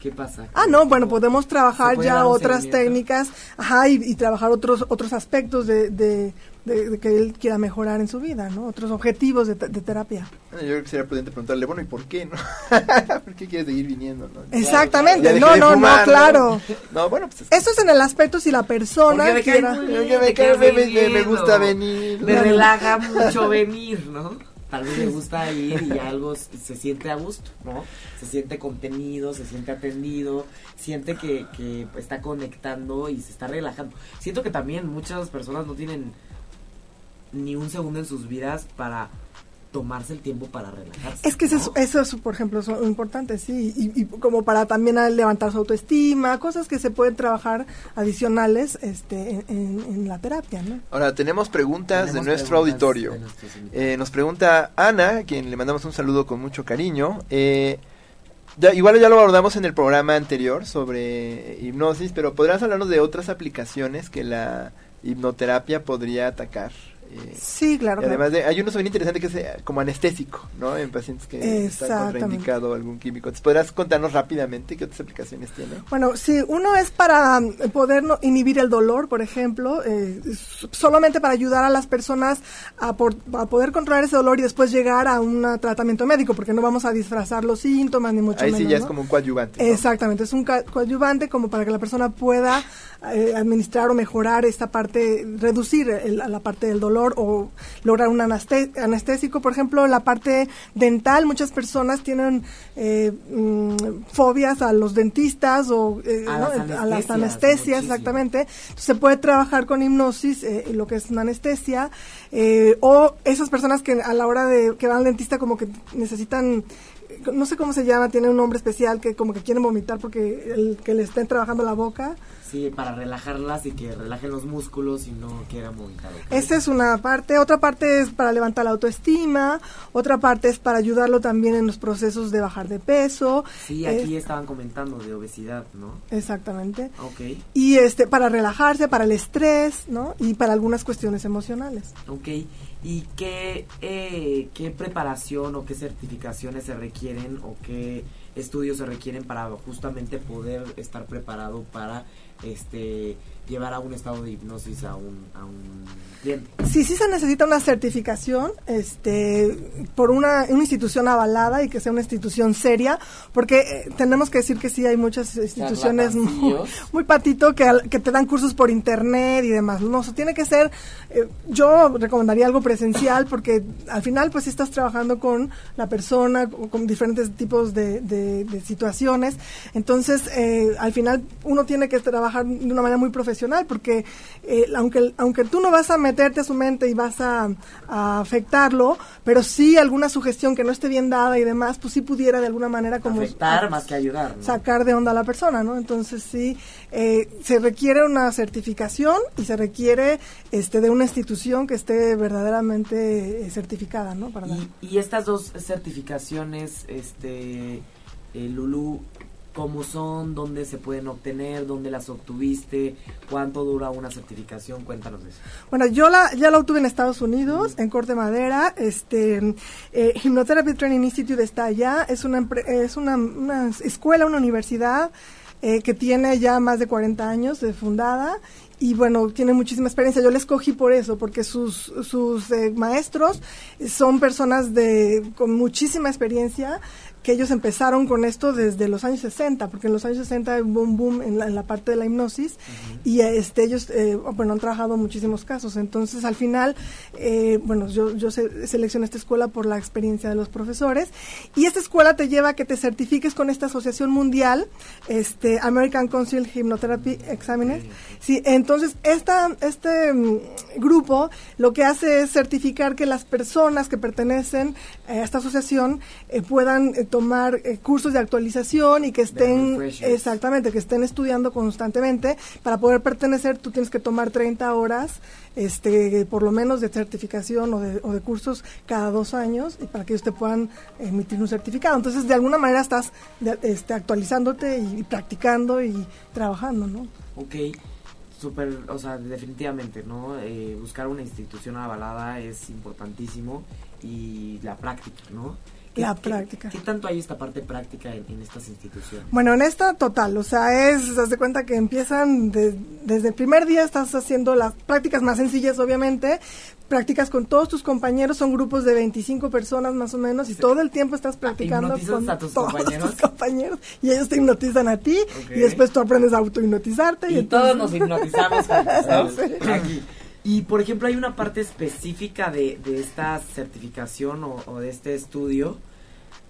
¿Qué pasa? Ah, no, bueno, podemos trabajar ya otras técnicas, ajá, y, trabajar otros otros aspectos de, de, que él quiera mejorar en su vida, ¿no? Otros objetivos de, terapia. yo creo que sería prudente preguntarle, bueno, ¿y por qué, no? [laughs] ¿Por qué quieres seguir viniendo, no? Exactamente, no, no, no, claro. [laughs] No, bueno, pues... Eso es en el aspecto si la persona me quiera... me, me, gusta venir. Me relaja mucho venir, ¿no? Tal vez le gusta ir y [laughs] algo se siente a gusto, ¿no? Se siente contenido, se siente atendido, siente que, que está conectando y se está relajando. Siento que también muchas personas no tienen ni un segundo en sus vidas para tomarse el tiempo para relajarse. Es que eso, es, por ejemplo, es importante, sí, y, como para también levantar su autoestima, cosas que se pueden trabajar adicionales este, en, la terapia, ¿no? Ahora, tenemos preguntas de nuestro auditorio. eh, nos pregunta Ana, quien le mandamos un saludo con mucho cariño. Eh, ya, igual ya lo abordamos en el programa anterior sobre hipnosis, pero ¿podrás hablarnos de otras aplicaciones que la hipnoterapia podría atacar? Sí, claro. además de, hay uno bien interesante que es eh, como anestésico, ¿no? En pacientes que están contraindicado algún químico. ¿Podrás contarnos rápidamente qué otras aplicaciones tiene? Bueno, sí, uno es para mm, poder inhibir el dolor, por ejemplo, eh, solamente para ayudar a las personas a, poder controlar ese dolor y después llegar a un tratamiento médico, porque no vamos a disfrazar los síntomas ni mucho Ahí menos. sí ya es como un coadyuvante. Exactamente, es un coadyuvante como para que la persona pueda eh, administrar o mejorar esta parte, reducir la parte del dolor dolor o lograr un anestésico. Por ejemplo, la parte dental, muchas personas tienen eh, mm, fobias a los dentistas o eh, a, las anestesias, exactamente. se puede trabajar con hipnosis, eh, lo que es una anestesia, o esas personas que a la hora de que van al dentista como que necesitan no sé cómo se llama, tiene un nombre especial que como que quieren vomitar porque el que le estén trabajando la boca. Sí, para relajarlas y que relajen los músculos y no quieran vomitar. Esa es una parte. Otra parte es para levantar la autoestima. Otra parte es para ayudarlo también en los procesos de bajar de peso. Sí, aquí estaban comentando de obesidad, ¿no? Exactamente. Ok. Y este, para relajarse, para el estrés, ¿no? Y para algunas cuestiones emocionales. Ok. ¿Y qué, eh, qué preparación o qué certificaciones se requieren o qué estudios se requieren para justamente poder estar preparado para este llevar a un estado de hipnosis a un, a un cliente. Sí, sí se necesita una certificación este, por una, una institución avalada y que sea una institución seria, porque eh, tenemos que decir que sí hay muchas instituciones muy, [laughs] muy, patito que, que te dan cursos por internet y demás. No, eso tiene que ser, eh, yo recomendaría algo presencial porque al final pues si estás trabajando con la persona, con diferentes tipos de, de, situaciones, entonces eh, al final uno tiene que trabajar de una manera muy profesional porque eh, aunque, aunque tú no vas a meterte a su mente y vas a, afectarlo, pero sí alguna sugestión que no esté bien dada y demás, pues sí pudiera de alguna manera como... Afectar más que ayudar. Sacar de onda a la persona, ¿no? Entonces sí, eh, se requiere una certificación y se requiere este de una institución que esté verdaderamente eh, certificada, ¿no? y, y, estas dos certificaciones, este, Lulu, cómo son, dónde se pueden obtener, dónde las obtuviste, cuánto dura una certificación, cuéntanos eso. Bueno, yo la, ya la obtuve en Estados Unidos, en Corte Madera, este, eh, Hypnotherapy Training Institute está allá, es una, es una, una escuela, una universidad, eh, que tiene ya más de 40 años de fundada y bueno, tiene muchísima experiencia. Yo la escogí por eso, porque sus, sus eh, maestros son personas de, con muchísima experiencia que ellos empezaron con esto desde los años 60, porque en los años 60 hubo un boom en la, parte de la hipnosis y este, ellos, eh, bueno, han trabajado muchísimos casos. Entonces, al final, eh, bueno, yo, yo seleccioné esta escuela por la experiencia de los profesores y esta escuela te lleva a que te certifiques con esta asociación mundial, este, American Council Hypnotherapy Examiner. Sí, entonces, esta, este mm, grupo lo que hace es certificar que las personas que pertenecen a esta asociación eh, puedan tomar eh, cursos de actualización y que estén, exactamente, que estén estudiando constantemente. Para poder pertenecer, tú tienes que tomar 30 horas, este, por lo menos de certificación o de, o de cursos cada dos años y para que ellos te puedan emitir un certificado. Entonces, de alguna manera estás este, actualizándote y, practicando y trabajando, ¿no? Ok súper, o sea, definitivamente, ¿no? Eh, buscar una institución avalada es importantísimo y la práctica, ¿no? La práctica. ¿Qué, tanto hay esta parte práctica en, estas instituciones? Bueno, en esta total, o sea, es, haz de cuenta que empiezan desde el primer día, estás haciendo las prácticas más sencillas, obviamente, prácticas con todos tus compañeros, son grupos de 25 personas más o menos, y todo el tiempo estás practicando con a tus todos compañeros? tus compañeros, y ellos te hipnotizan a ti, y después tú aprendes a autohipnotizarte. Y, y todos nos hipnotizamos [laughs] aquí. Y por ejemplo, hay una parte específica de, de esta certificación o, o, de este estudio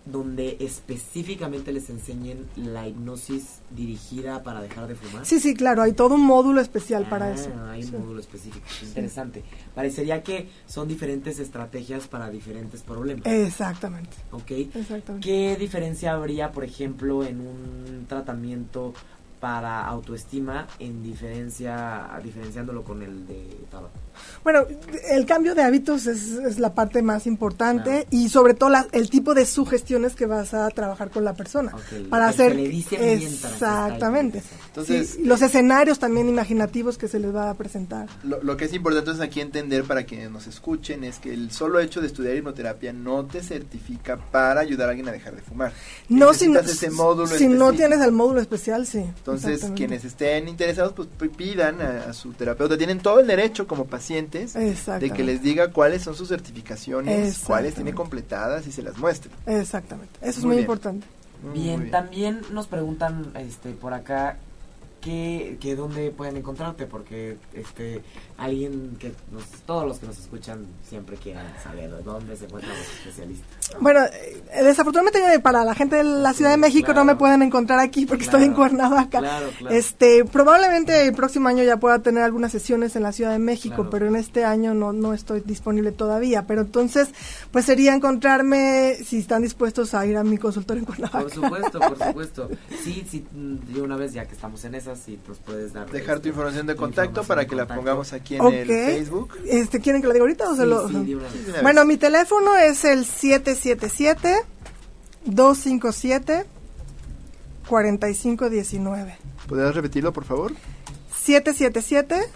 donde específicamente les enseñen la hipnosis dirigida para dejar de fumar? Sí, sí, claro, hay todo un módulo especial para ah, eso. Hay un módulo específico, interesante. Parecería que son diferentes estrategias para diferentes problemas. Exactamente. ¿Ok? Exactamente. ¿Qué diferencia habría, por ejemplo, en un tratamiento para autoestima en diferencia, diferenciándolo con el de tabaco? Bueno, el cambio de hábitos es, la parte más importante y sobre todo el tipo de sugestiones que vas a trabajar con la persona para hacer exactamente. Entonces, los escenarios también imaginativos que se les va a presentar. Lo, que es importante es aquí entender para quienes nos escuchen es que el solo hecho de estudiar hipnoterapia no te certifica para ayudar a alguien a dejar de fumar. No si no, si no tienes el módulo especial, sí. Entonces, quienes estén interesados pues pidan a su terapeuta, tienen todo el derecho como paciente de que les diga cuáles son sus certificaciones, cuáles tiene completadas y se las muestre. Exactamente, eso es muy, importante. bien, también nos preguntan este por acá que, que dónde pueden encontrarte, porque este alguien que nos, todos los que nos escuchan siempre quieren saber dónde se encuentran los especialistas. Bueno, eh, desafortunadamente para la gente de la Ciudad de México claro. no me pueden encontrar aquí porque Claro. estoy en Cuernavaca. Claro, claro. Este, probablemente el próximo año ya pueda tener algunas sesiones en la Ciudad de México, pero en este año no no estoy disponible todavía, pero entonces pues sería encontrarme si están dispuestos a ir a mi consultorio en Cuernavaca. Por supuesto, por [laughs] supuesto. Sí, sí, una vez ya que estamos en esas, sí, nos puedes dar. Dejar tu este, información de contacto información para que la pongamos aquí en el Facebook. Este, ¿quieren que lo diga ahorita o se Sí, lo sí, Bueno, mi teléfono es el 777 257 4519. ¿Podrías repetirlo, por favor? 777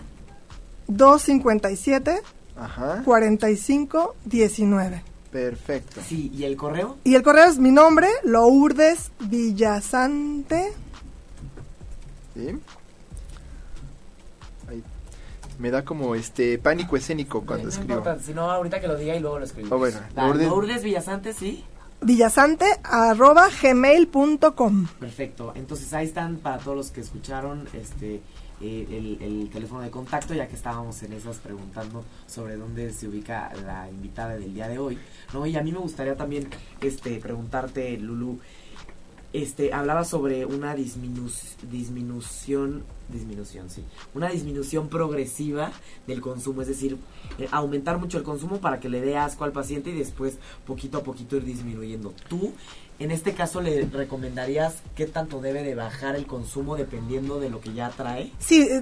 257 Ajá. 4519. Perfecto. Sí, ¿y el correo? Y el correo es mi nombre, Lourdes Villasante. ¿Sí? Ahí. Me da como este pánico escénico cuando no escribo. importa, si no, ahorita que lo diga y luego lo escribimos. Oh, bueno, Lourdes- Lourdes Villasante, sí. Villasante arroba gmail.com. Perfecto. Entonces ahí están para todos los que escucharon este eh, el, el teléfono de contacto, ya que estábamos en esas preguntando sobre dónde se ubica la invitada del día de hoy. No, y a mí me gustaría también este preguntarte, Lulu, este hablaba sobre una disminu disminución disminución, sí, una disminución progresiva del consumo, es decir, eh, aumentar mucho el consumo para que le dé asco al paciente y después poquito a poquito ir disminuyendo. Tú en este caso, ¿le recomendarías qué tanto debe de bajar el consumo dependiendo de lo que ya trae? Sí, eh,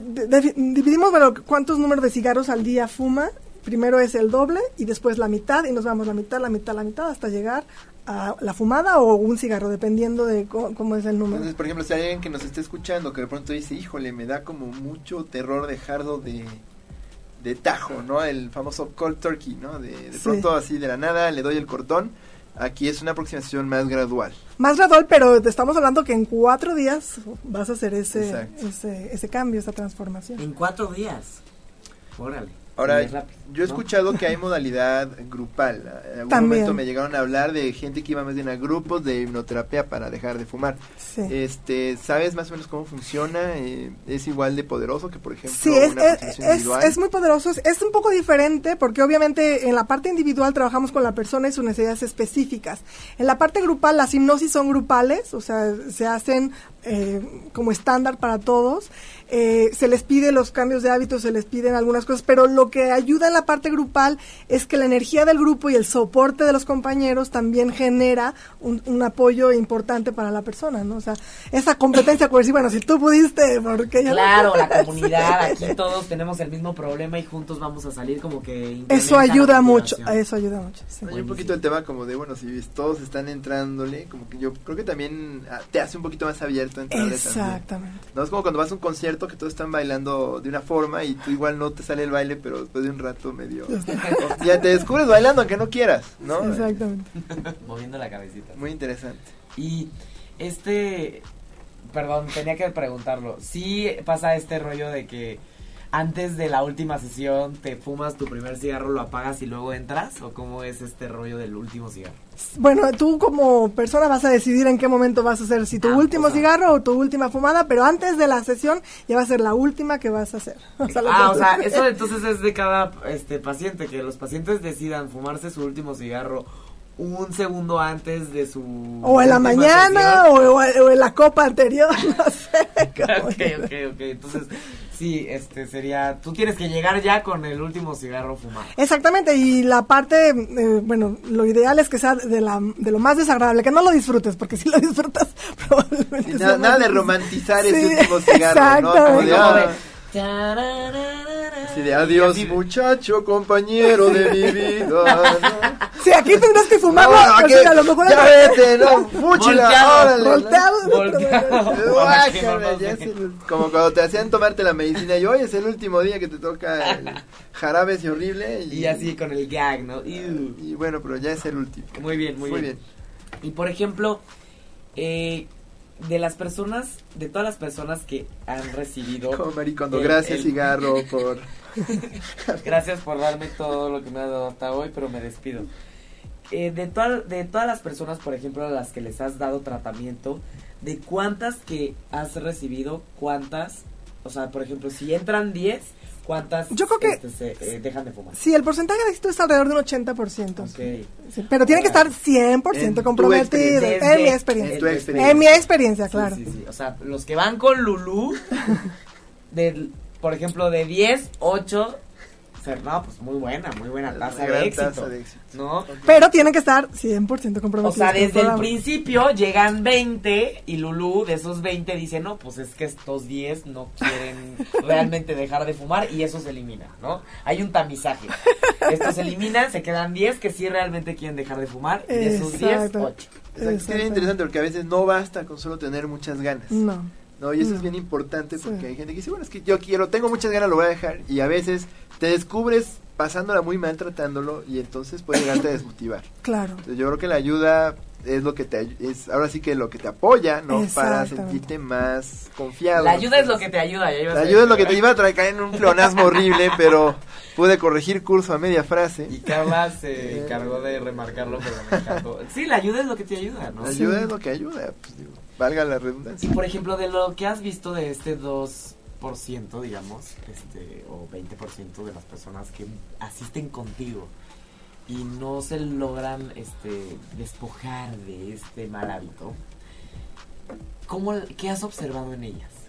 dividimos, bueno, cuántos números de cigarros al día fuma. Primero es el doble y después la mitad y nos vamos la mitad, la mitad, la mitad hasta llegar a la fumada o un cigarro, dependiendo de co- cómo es el número. Entonces, por ejemplo, si hay alguien que nos esté escuchando que de pronto dice, híjole, me da como mucho terror dejarlo de, de tajo, ¿no? El famoso cold turkey, ¿no? De, de Sí. pronto así de la nada le doy el cortón. Aquí es una aproximación más gradual. Más gradual, pero te estamos hablando que en cuatro días vas a hacer ese, ese, ese cambio, esa transformación. En cuatro días. Órale. Ahora, yo he ¿no? escuchado que hay modalidad grupal. En algún También. momento me llegaron a hablar de gente que iba más bien a grupos de hipnoterapia para dejar de fumar. Sí. Este, ¿Sabes más o menos cómo funciona? Eh, ¿Es igual de poderoso que, por ejemplo, Sí, es, una es, es- individual? es muy poderoso. Es- Es un poco diferente porque obviamente en la parte individual trabajamos con la persona y sus necesidades específicas. En la parte grupal las hipnosis son grupales, o sea, se hacen eh, como estándar para todos. Eh, se les pide los cambios de hábitos, se les piden algunas cosas, pero lo que ayuda en la parte grupal es que la energía del grupo y el soporte de los compañeros también genera un, un apoyo importante para la persona, ¿no? O sea, esa competencia, por decir, bueno, si tú pudiste, ¿por qué yo no Claro, la comunidad, aquí [laughs] todos tenemos el mismo problema y juntos vamos a salir como que... Eso la ayuda mucho, eso ayuda mucho. sí. Hay un poquito el tema como de, bueno, si todos están entrándole, como que yo creo que también ah, te hace un poquito más abierto a entrarle también. Exactamente. No es como cuando vas a un concierto que todos están bailando de una forma y tú igual no te sale el baile, pero después de un rato medio... [laughs] ya te descubres bailando aunque no quieras, ¿no? Exactamente. [laughs] Moviendo la cabecita. Muy interesante. Y este, perdón, tenía que preguntarlo. ¿Sí pasa este rollo de que antes de la última sesión te fumas tu primer cigarro, lo apagas y luego entras? ¿O cómo es este rollo del último cigarro? Bueno, tú como persona vas a decidir en qué momento vas a hacer, si tu Ah, último o sea- cigarro o tu última fumada, pero antes de la sesión ya va a ser la última que vas a hacer. [laughs] O sea, lo Ah, o sea, eso entonces es de cada este paciente, que los pacientes decidan fumarse su último cigarro un segundo antes de su... O en la mañana o, o- en la copa anterior, [laughs] no sé. [laughs] ok, ok, ok. Entonces, sí, este sería. Tú tienes que llegar ya con el último cigarro fumado. Exactamente, y la parte, eh, bueno, lo ideal es que sea de, la, de lo más desagradable, que no lo disfrutes, porque si lo disfrutas, [laughs] probablemente... Y sea nada, de romantizar ese Sí, último cigarro, ¿no? Como de, ah, así de adiós, muchacho, compañero de mi [laughs] vida. ¿no? Sí, aquí tendrás que No, fumarlo, bueno, porque aquí- a lo mejor... ya vete, no, [laughs] fúchila, Volteado, órale. ¿no? volteado. No [laughs] ya es el- como cuando te hacían tomarte la medicina y hoy es el último día que te toca el jarabes y horrible y, Y así con el gag, ¿no? Y bueno pero ya es el último Muy bien, muy, bien. Y por ejemplo, eh, de las personas, de todas las personas que han recibido. [laughs] como maricondo el- gracias el- cigarro [laughs] por [laughs] Gracias por darme todo lo que me ha dado hasta hoy, pero me despido. eh, de, toda- de todas las personas, por ejemplo, a las que les has dado tratamiento, de cuántas que has recibido, cuántas, o sea, por ejemplo, si entran 10, cuántas Yo creo que- este, se, eh, dejan de fumar. Sí, el porcentaje de éxito es alrededor de un 80%. Ok. Sí, pero tiene que estar 100% En tu comprometido. En mi experiencia. En tu experiencia. En mi experiencia, Sí, claro. sí, sí. O sea, los que van con Lulú, [laughs] de, por ejemplo, de 10, 8, o sea, no, pues muy buena, muy buena tasa Una de éxito. tasa de éxito. ¿No? Pero tienen que estar 100% O comprometidos. sea, con el desde el principio llegan 20 y Lulú de esos 20 dice, no, pues es que estos 10 no quieren [laughs] realmente dejar de fumar y eso se elimina, ¿no? Hay un tamizaje. Estos se eliminan, se quedan 10 que sí realmente quieren dejar de fumar y de esos 10, Exacto. 8. Exacto, Es que es bien interesante porque a veces no basta con solo tener muchas ganas. No. No, y eso No. es bien importante Sí. porque hay gente que dice, bueno, es que yo quiero, tengo muchas ganas, lo voy a dejar. Y a veces te descubres pasándola muy mal tratándolo y entonces puede llegarte a desmotivar. [laughs] Claro. Entonces yo creo que la ayuda es lo que te es ahora sí que lo que te apoya, ¿no? Para sentirte más confiado. La ayuda es lo que te ayuda. ya La ayuda es lo que te iba a traer caer en un pleonasmo horrible, [laughs] pero pude corregir curso a media frase. Y Carla se [laughs] encargó de remarcarlo, pero me encantó. Sí, la ayuda es lo que te ayuda, ¿no? La ayuda es lo que ayuda, pues digo, valga la redundancia. Y por ejemplo, de lo que has visto de este 2%, digamos, este, o 20% de las personas que asisten contigo y no se logran este, despojar de este mal hábito, ¿cómo, ¿qué has observado en ellas?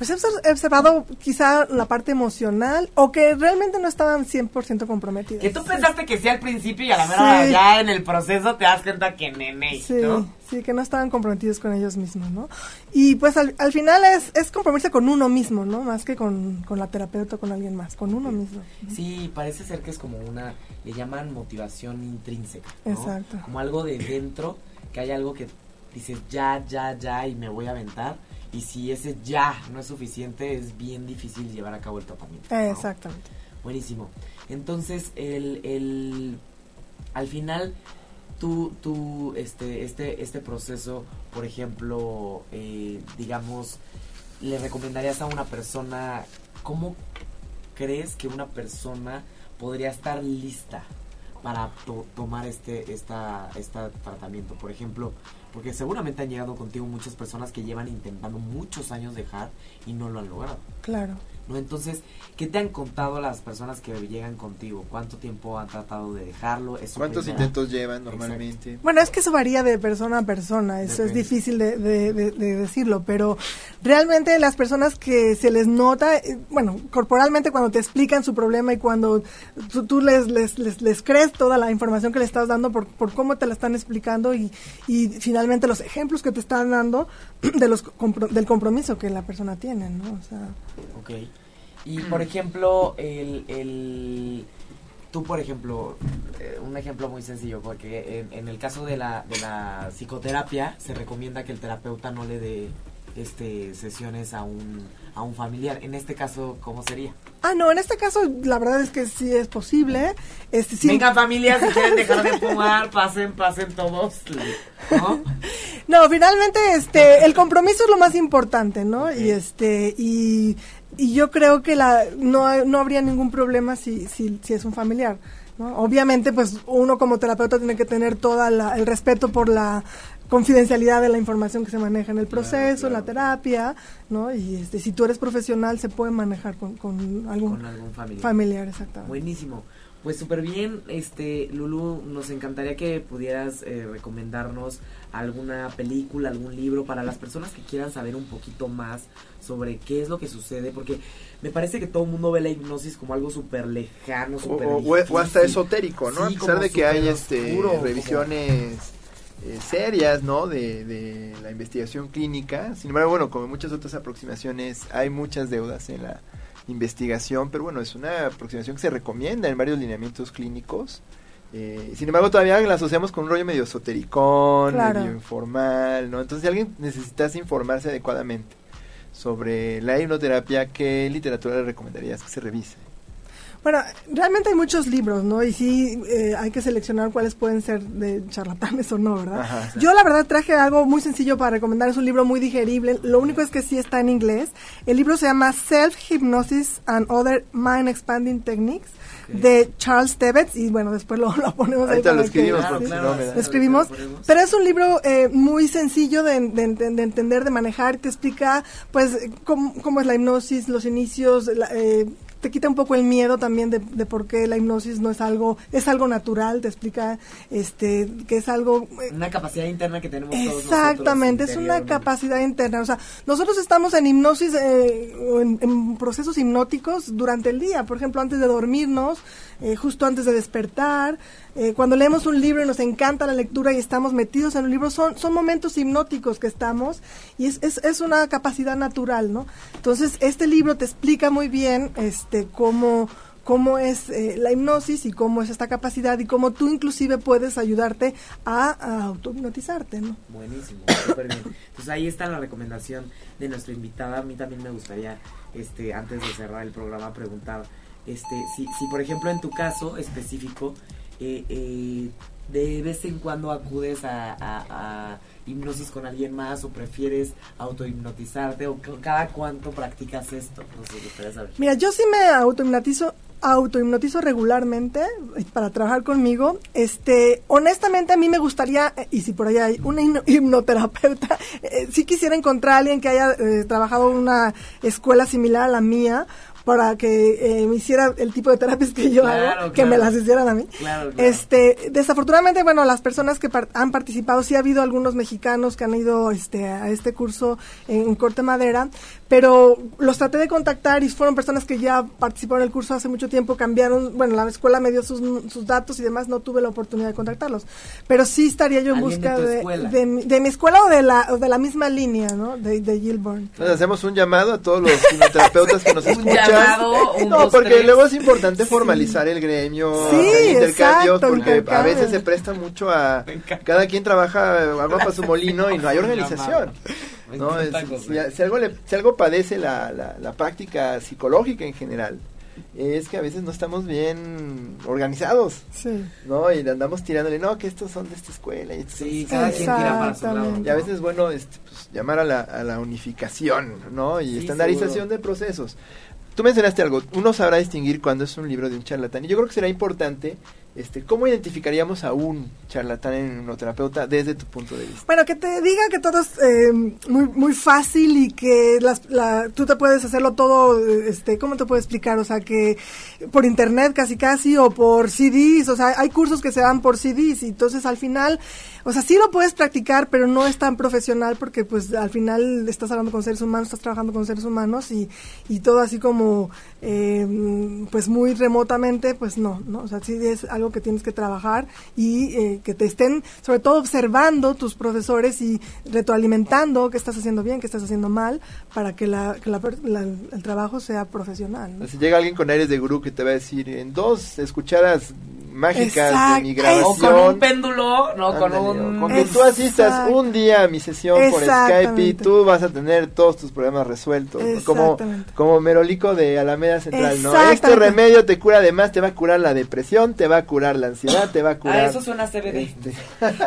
Pues he obser- he observado quizá la parte emocional o que realmente no estaban 100% comprometidos. Que tú pensaste que sí al principio y a la mera Sí. ya en el proceso te das cuenta que nene, Sí, ¿no? sí, que no estaban comprometidos con ellos mismos, ¿no? Y pues al, al final es, es comprometerse con uno mismo, ¿no? Más que con, con la terapeuta o con alguien más, con uno mismo. Sí, parece ser que es como una, le llaman motivación intrínseca, ¿no? Exacto. Como algo de dentro, que hay algo que dices ya, ya, ya y me voy a aventar. Y si ese ya no es suficiente, es bien difícil llevar a cabo el tratamiento. ¿no? Exactamente. Buenísimo. Entonces, el, el, al final, tú, tú, este, este, este proceso, por ejemplo, eh, digamos, le recomendarías a una persona, ¿cómo crees que una persona podría estar lista para to- tomar este, esta, esta tratamiento? Por ejemplo, porque seguramente han llegado contigo muchas personas que llevan intentando muchos años dejar y no lo han logrado. Claro. ¿No? Entonces, ¿qué te han contado las personas que llegan contigo? ¿Cuánto tiempo han tratado de dejarlo? ¿Es su ¿Cuántos primera- intentos llevan normalmente? Bueno, es que eso varía de persona a persona, eso es difícil de, de- de- de decirlo, pero realmente las personas que se les nota, eh, bueno, corporalmente cuando te explican su problema y cuando tú, tú les, les, les, les crees toda la información que le estás dando por, por cómo te la están explicando y, y finalmente los ejemplos que te están dando [clears throat] de los compro- del compromiso que la persona tiene, ¿no? O sea, Ok. Y, por ejemplo, el, el... Tú, por ejemplo, eh, un ejemplo muy sencillo, porque en, en el caso de la, de la psicoterapia se recomienda que el terapeuta no le dé este, sesiones a un, a un familiar. En este caso, ¿cómo sería? ah, no, en este caso la verdad es que sí es posible. Este, sí, Venga familia, si quieren dejar de fumar, pasen, pasen todos, ¿no? No, finalmente este el compromiso es lo más importante, ¿no? Y este y, y yo creo que la no no habría ningún problema si si, si es un familiar, ¿no? Obviamente pues uno como terapeuta tiene que tener todo el respeto por la confidencialidad de la información que se maneja en el proceso, en la terapia, ¿no? Y este si tú eres profesional se puede manejar con, con algún Con algún familiar. familiar exactamente. Buenísimo. Pues súper bien, este, Lulu, nos encantaría que pudieras eh, recomendarnos alguna película, algún libro para las personas que quieran saber un poquito más sobre qué es lo que sucede, porque me parece que todo el mundo ve la hipnosis como algo súper lejano, O, súper o- o- o hasta esotérico, ¿no? Sí, a pesar de que hay este, como- revisiones eh, serias, ¿no? De, de la investigación clínica. Sin embargo, bueno, como muchas otras aproximaciones, hay muchas deudas en la investigación, pero bueno, es una aproximación que se recomienda en varios lineamientos clínicos. Eh, sin embargo, todavía la asociamos con un rollo medio esotericón, Claro. medio informal, ¿no? Entonces, si alguien necesitas informarse adecuadamente sobre la hipnoterapia, ¿qué literatura le recomendarías que se revise? Bueno, realmente hay muchos libros, ¿no? Y sí eh, hay que seleccionar cuáles pueden ser de charlatanes o no, ¿verdad? Ajá, sí. Yo la verdad traje algo muy sencillo para recomendar, es un libro muy digerible, lo único es que sí está en inglés. El libro se llama Self Hypnosis and Other Mind Expanding Techniques de Charles Tebbets y bueno, después lo, lo ponemos ahí Ahorita lo que- escribimos Claro, claro, no da- lo escribimos, lo pero es un libro eh, muy sencillo de, de- de- de entender, de manejar, te explica pues cómo, cómo es la hipnosis, los inicios, la- eh, te quita un poco el miedo también de, de por qué la hipnosis no es algo, es algo natural, te explica este que es algo eh, Una capacidad interna que tenemos todos Exactamente, nosotros es una capacidad interna. O sea, nosotros estamos en hipnosis, eh, en, en procesos hipnóticos durante el día. Por ejemplo, antes de dormirnos, eh, justo antes de despertar. eh, cuando leemos un libro y nos encanta la lectura y estamos metidos en un libro, son, son momentos hipnóticos que estamos y es, es, es una capacidad natural, ¿no? Entonces, este libro te explica muy bien este, cómo cómo es eh, la hipnosis y cómo es esta capacidad y cómo tú inclusive puedes ayudarte a, a auto-hipnotizarte, ¿no? Buenísimo, súper bien. Entonces ahí está la recomendación de nuestra invitada. A mí también me gustaría, este, antes de cerrar el programa, preguntar, este, si, si por ejemplo en tu caso específico, eh, eh, de vez en cuando acudes a, hipnosis con alguien más o prefieres autohipnotizarte o cada cuánto practicas esto. No sé, gustaría saber. Mira, yo sí me autohipnotizo, autohipnotizo regularmente eh, para trabajar conmigo. Este, honestamente a mí me gustaría, eh, y si por ahí hay una hipno- hipnoterapeuta, [laughs] eh, sí quisiera encontrar a alguien que haya eh, trabajado en una escuela similar a la mía para que eh, me hiciera el tipo de terapias que yo Claro, hago, que me las hicieran a mí. Claro, claro. Este, desafortunadamente, bueno, las personas que par- han participado, sí ha habido algunos mexicanos que han ido este, a este curso en, Corte Madera, pero los traté de contactar y fueron personas que ya participaron en el curso hace mucho tiempo, cambiaron, bueno, la escuela me dio sus, sus datos y demás, no tuve la oportunidad de contactarlos, pero sí estaría yo en de busca de, mi, de mi escuela o de la, o de la misma línea, ¿no? De, de Gilborn. Entonces hacemos un llamado a todos los quimioterapeutas que nos [laughs] escuchan. Un, no, porque tres. luego es importante formalizar el gremio, Sí, intercambios, exacto, porque a intercambio. veces se presta mucho a... Cada quien trabaja agua para su molino y no hay organización. ¿no? Es- si, si algo le- si algo padece la, la, la práctica psicológica en general, es que a veces no estamos bien organizados. Sí. ¿no? Y andamos tirándole, no, que estos son de esta escuela. Y estos Sí, cada quien tira para su lado. Y a veces es bueno este, pues, llamar a la, a la unificación, ¿no? Y Sí, estandarización seguro. de procesos. Tú mencionaste algo, uno sabrá distinguir cuando es un libro de un charlatán. Y yo creo que será importante, este, ¿cómo identificaríamos a un charlatán en un terapeuta desde tu punto de vista? Bueno, que te diga que todo es eh, muy muy fácil y que las, la, tú te puedes hacerlo todo, este, ¿cómo te puedo explicar? O sea, que por internet casi casi o por CDs, o sea, hay cursos que se dan por CDs y entonces al final, o sea, sí lo puedes practicar, pero no es tan profesional porque pues al final estás hablando con seres humanos, estás trabajando con seres humanos y, y todo así como, eh, pues muy remotamente, pues no, ¿no? O sea, sí es algo que tienes que trabajar y eh, que te estén, sobre todo, observando tus profesores y retroalimentando qué estás haciendo bien, qué estás haciendo mal, para que, la, que la el trabajo sea profesional. Si llega alguien con aires de gurú que te va a decir, en dos escuchadas mágicas de mi Exacto. O con un péndulo, no, con un... con que tú asistas un día a mi sesión por Skype y tú vas a tener todos tus problemas resueltos. ¿no? Como, como Merolico de Alameda Central, ¿no? Este remedio te cura además, te va a curar la depresión, te va a curar la ansiedad, te va a curar... Ah, eso suena CBD. este,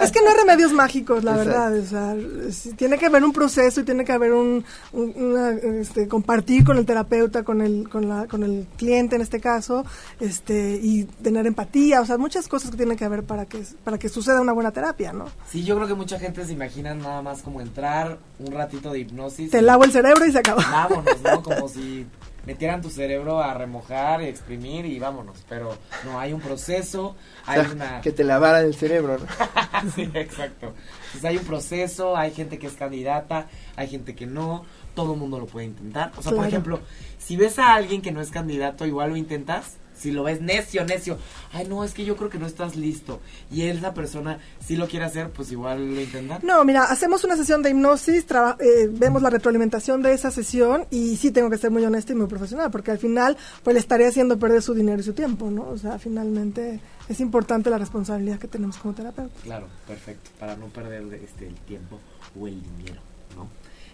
Es que no hay remedios mágicos, la Exacto. verdad. O sea, es- tiene que haber un proceso y tiene que haber un, un- una, este, compartir con el terapeuta, con el, con la, con el cliente en este caso, este, y tener empatía. O sea, muchas cosas que tienen que haber para que, para que suceda una buena terapia, ¿no? Sí, yo creo que mucha gente se imagina nada más como entrar un ratito de hipnosis. Te lavo el cerebro y se acaba. Vámonos, ¿no? [laughs] Como si metieran tu cerebro a remojar y exprimir y vámonos. Pero no, hay un proceso, o hay sea, una... que te lavaran el cerebro, ¿no? [laughs] sí, exacto. Entonces hay un proceso, hay gente que es candidata, hay gente que no, todo el mundo lo puede intentar. O sea, por ejemplo, si ves a alguien que no es candidato, igual lo intentas. Si lo ves necio, necio, ay no, es que yo creo que no estás listo. Y esa persona sí lo quiere hacer, pues igual lo intentan. No, mira, hacemos una sesión de hipnosis, traba- eh, vemos la retroalimentación de esa sesión y sí tengo que ser muy honesta y muy profesional, porque al final pues le estaré haciendo perder su dinero y su tiempo, ¿no? O sea, finalmente es importante la responsabilidad que tenemos como terapeuta. Claro, perfecto, para no perder este, el tiempo o el dinero. ¿no?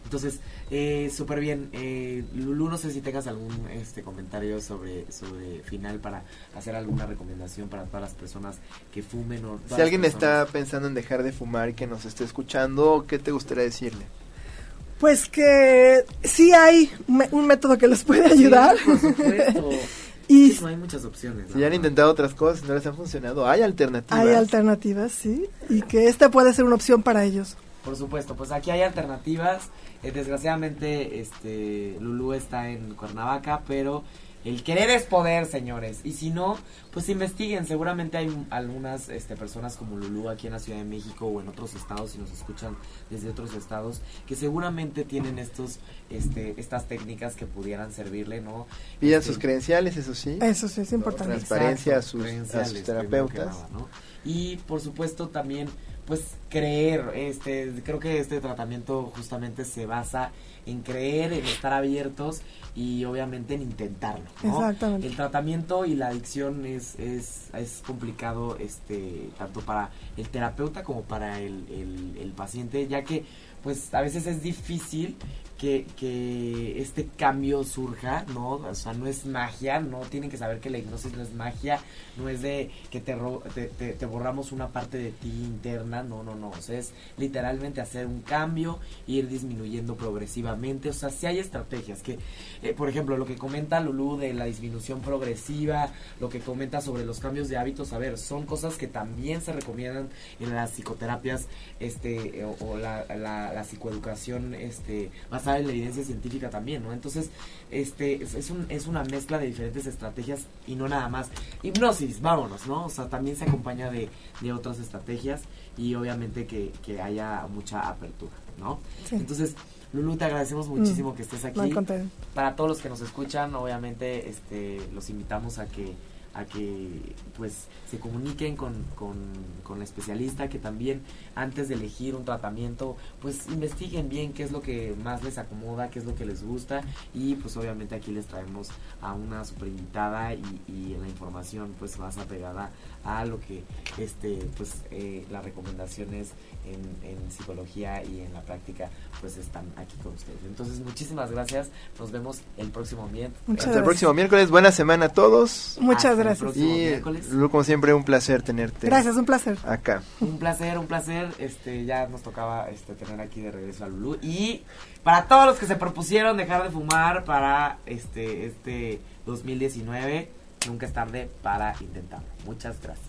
Entonces, eh, súper bien. Eh, Lulu, no sé si tengas algún este comentario sobre, sobre final para hacer alguna recomendación para todas las personas que fumen o... Si alguien está pensando en dejar de fumar y que nos esté escuchando, ¿qué te gustaría decirle? Pues que sí hay un método que les puede ayudar. por supuesto. [laughs] y no hay muchas opciones. Si han intentado otras cosas y no les han funcionado, hay alternativas. Hay alternativas, sí. Y que esta puede ser una opción para ellos. Por supuesto, pues aquí hay alternativas. Eh, desgraciadamente, este Lulú está en Cuernavaca, pero el querer es poder, señores. Y si no, pues investiguen. Seguramente hay algunas este, personas como Lulú aquí en la Ciudad de México o en otros estados, si nos escuchan desde otros estados, que seguramente tienen estos, este, estas técnicas que pudieran servirle, ¿no? Pidan este, sus credenciales, eso sí. Eso sí, es importante. Transparencia a sus, terapeutas. Y por supuesto también pues creer, este, creo que este tratamiento justamente se basa en creer, en estar abiertos y obviamente en intentarlo. Exactamente. El tratamiento y la adicción es, es, es complicado este, tanto para el terapeuta como para el, el, el paciente, ya que pues a veces es difícil que, que este cambio surja, ¿no? O sea, no es magia, no tienen que saber que la hipnosis no es magia, no es de que te, te, te, borramos una parte de ti interna, no, no, no, o sea, es literalmente hacer un cambio, ir disminuyendo progresivamente, o sea, si hay estrategias que, eh, por ejemplo, lo que comenta Lulu de la disminución progresiva, lo que comenta sobre los cambios de hábitos, a ver, son cosas que también se recomiendan en las psicoterapias, este, o, la, la, psicoeducación, este, en la evidencia científica también, ¿no? Entonces, este, es, un, es una mezcla de diferentes estrategias y no nada más. Hipnosis, vámonos, ¿no? O sea, también se acompaña de, de otras estrategias y obviamente que, que haya mucha apertura, ¿no? Entonces, Lulu, te agradecemos mm. muchísimo que estés aquí. Para todos los que nos escuchan, obviamente, este, los invitamos a que a que pues se comuniquen con, con, con, la especialista, que también antes de elegir un tratamiento, pues investiguen bien qué es lo que más les acomoda, qué es lo que les gusta y pues obviamente aquí les traemos a una super invitada y, la información pues más apegada a lo que este pues eh, las recomendaciones en, en, psicología y en la práctica pues están aquí con ustedes. Entonces muchísimas gracias, nos vemos el próximo miércoles. Hasta el próximo miércoles, buena semana a todos. Muchas gracias. Y como siempre un placer tenerte. Gracias, un placer. Acá. Un placer, un placer. Este ya nos tocaba este tener aquí de regreso a Lulu y para todos los que se propusieron dejar de fumar para este este 2019, nunca es tarde para intentarlo. Muchas gracias.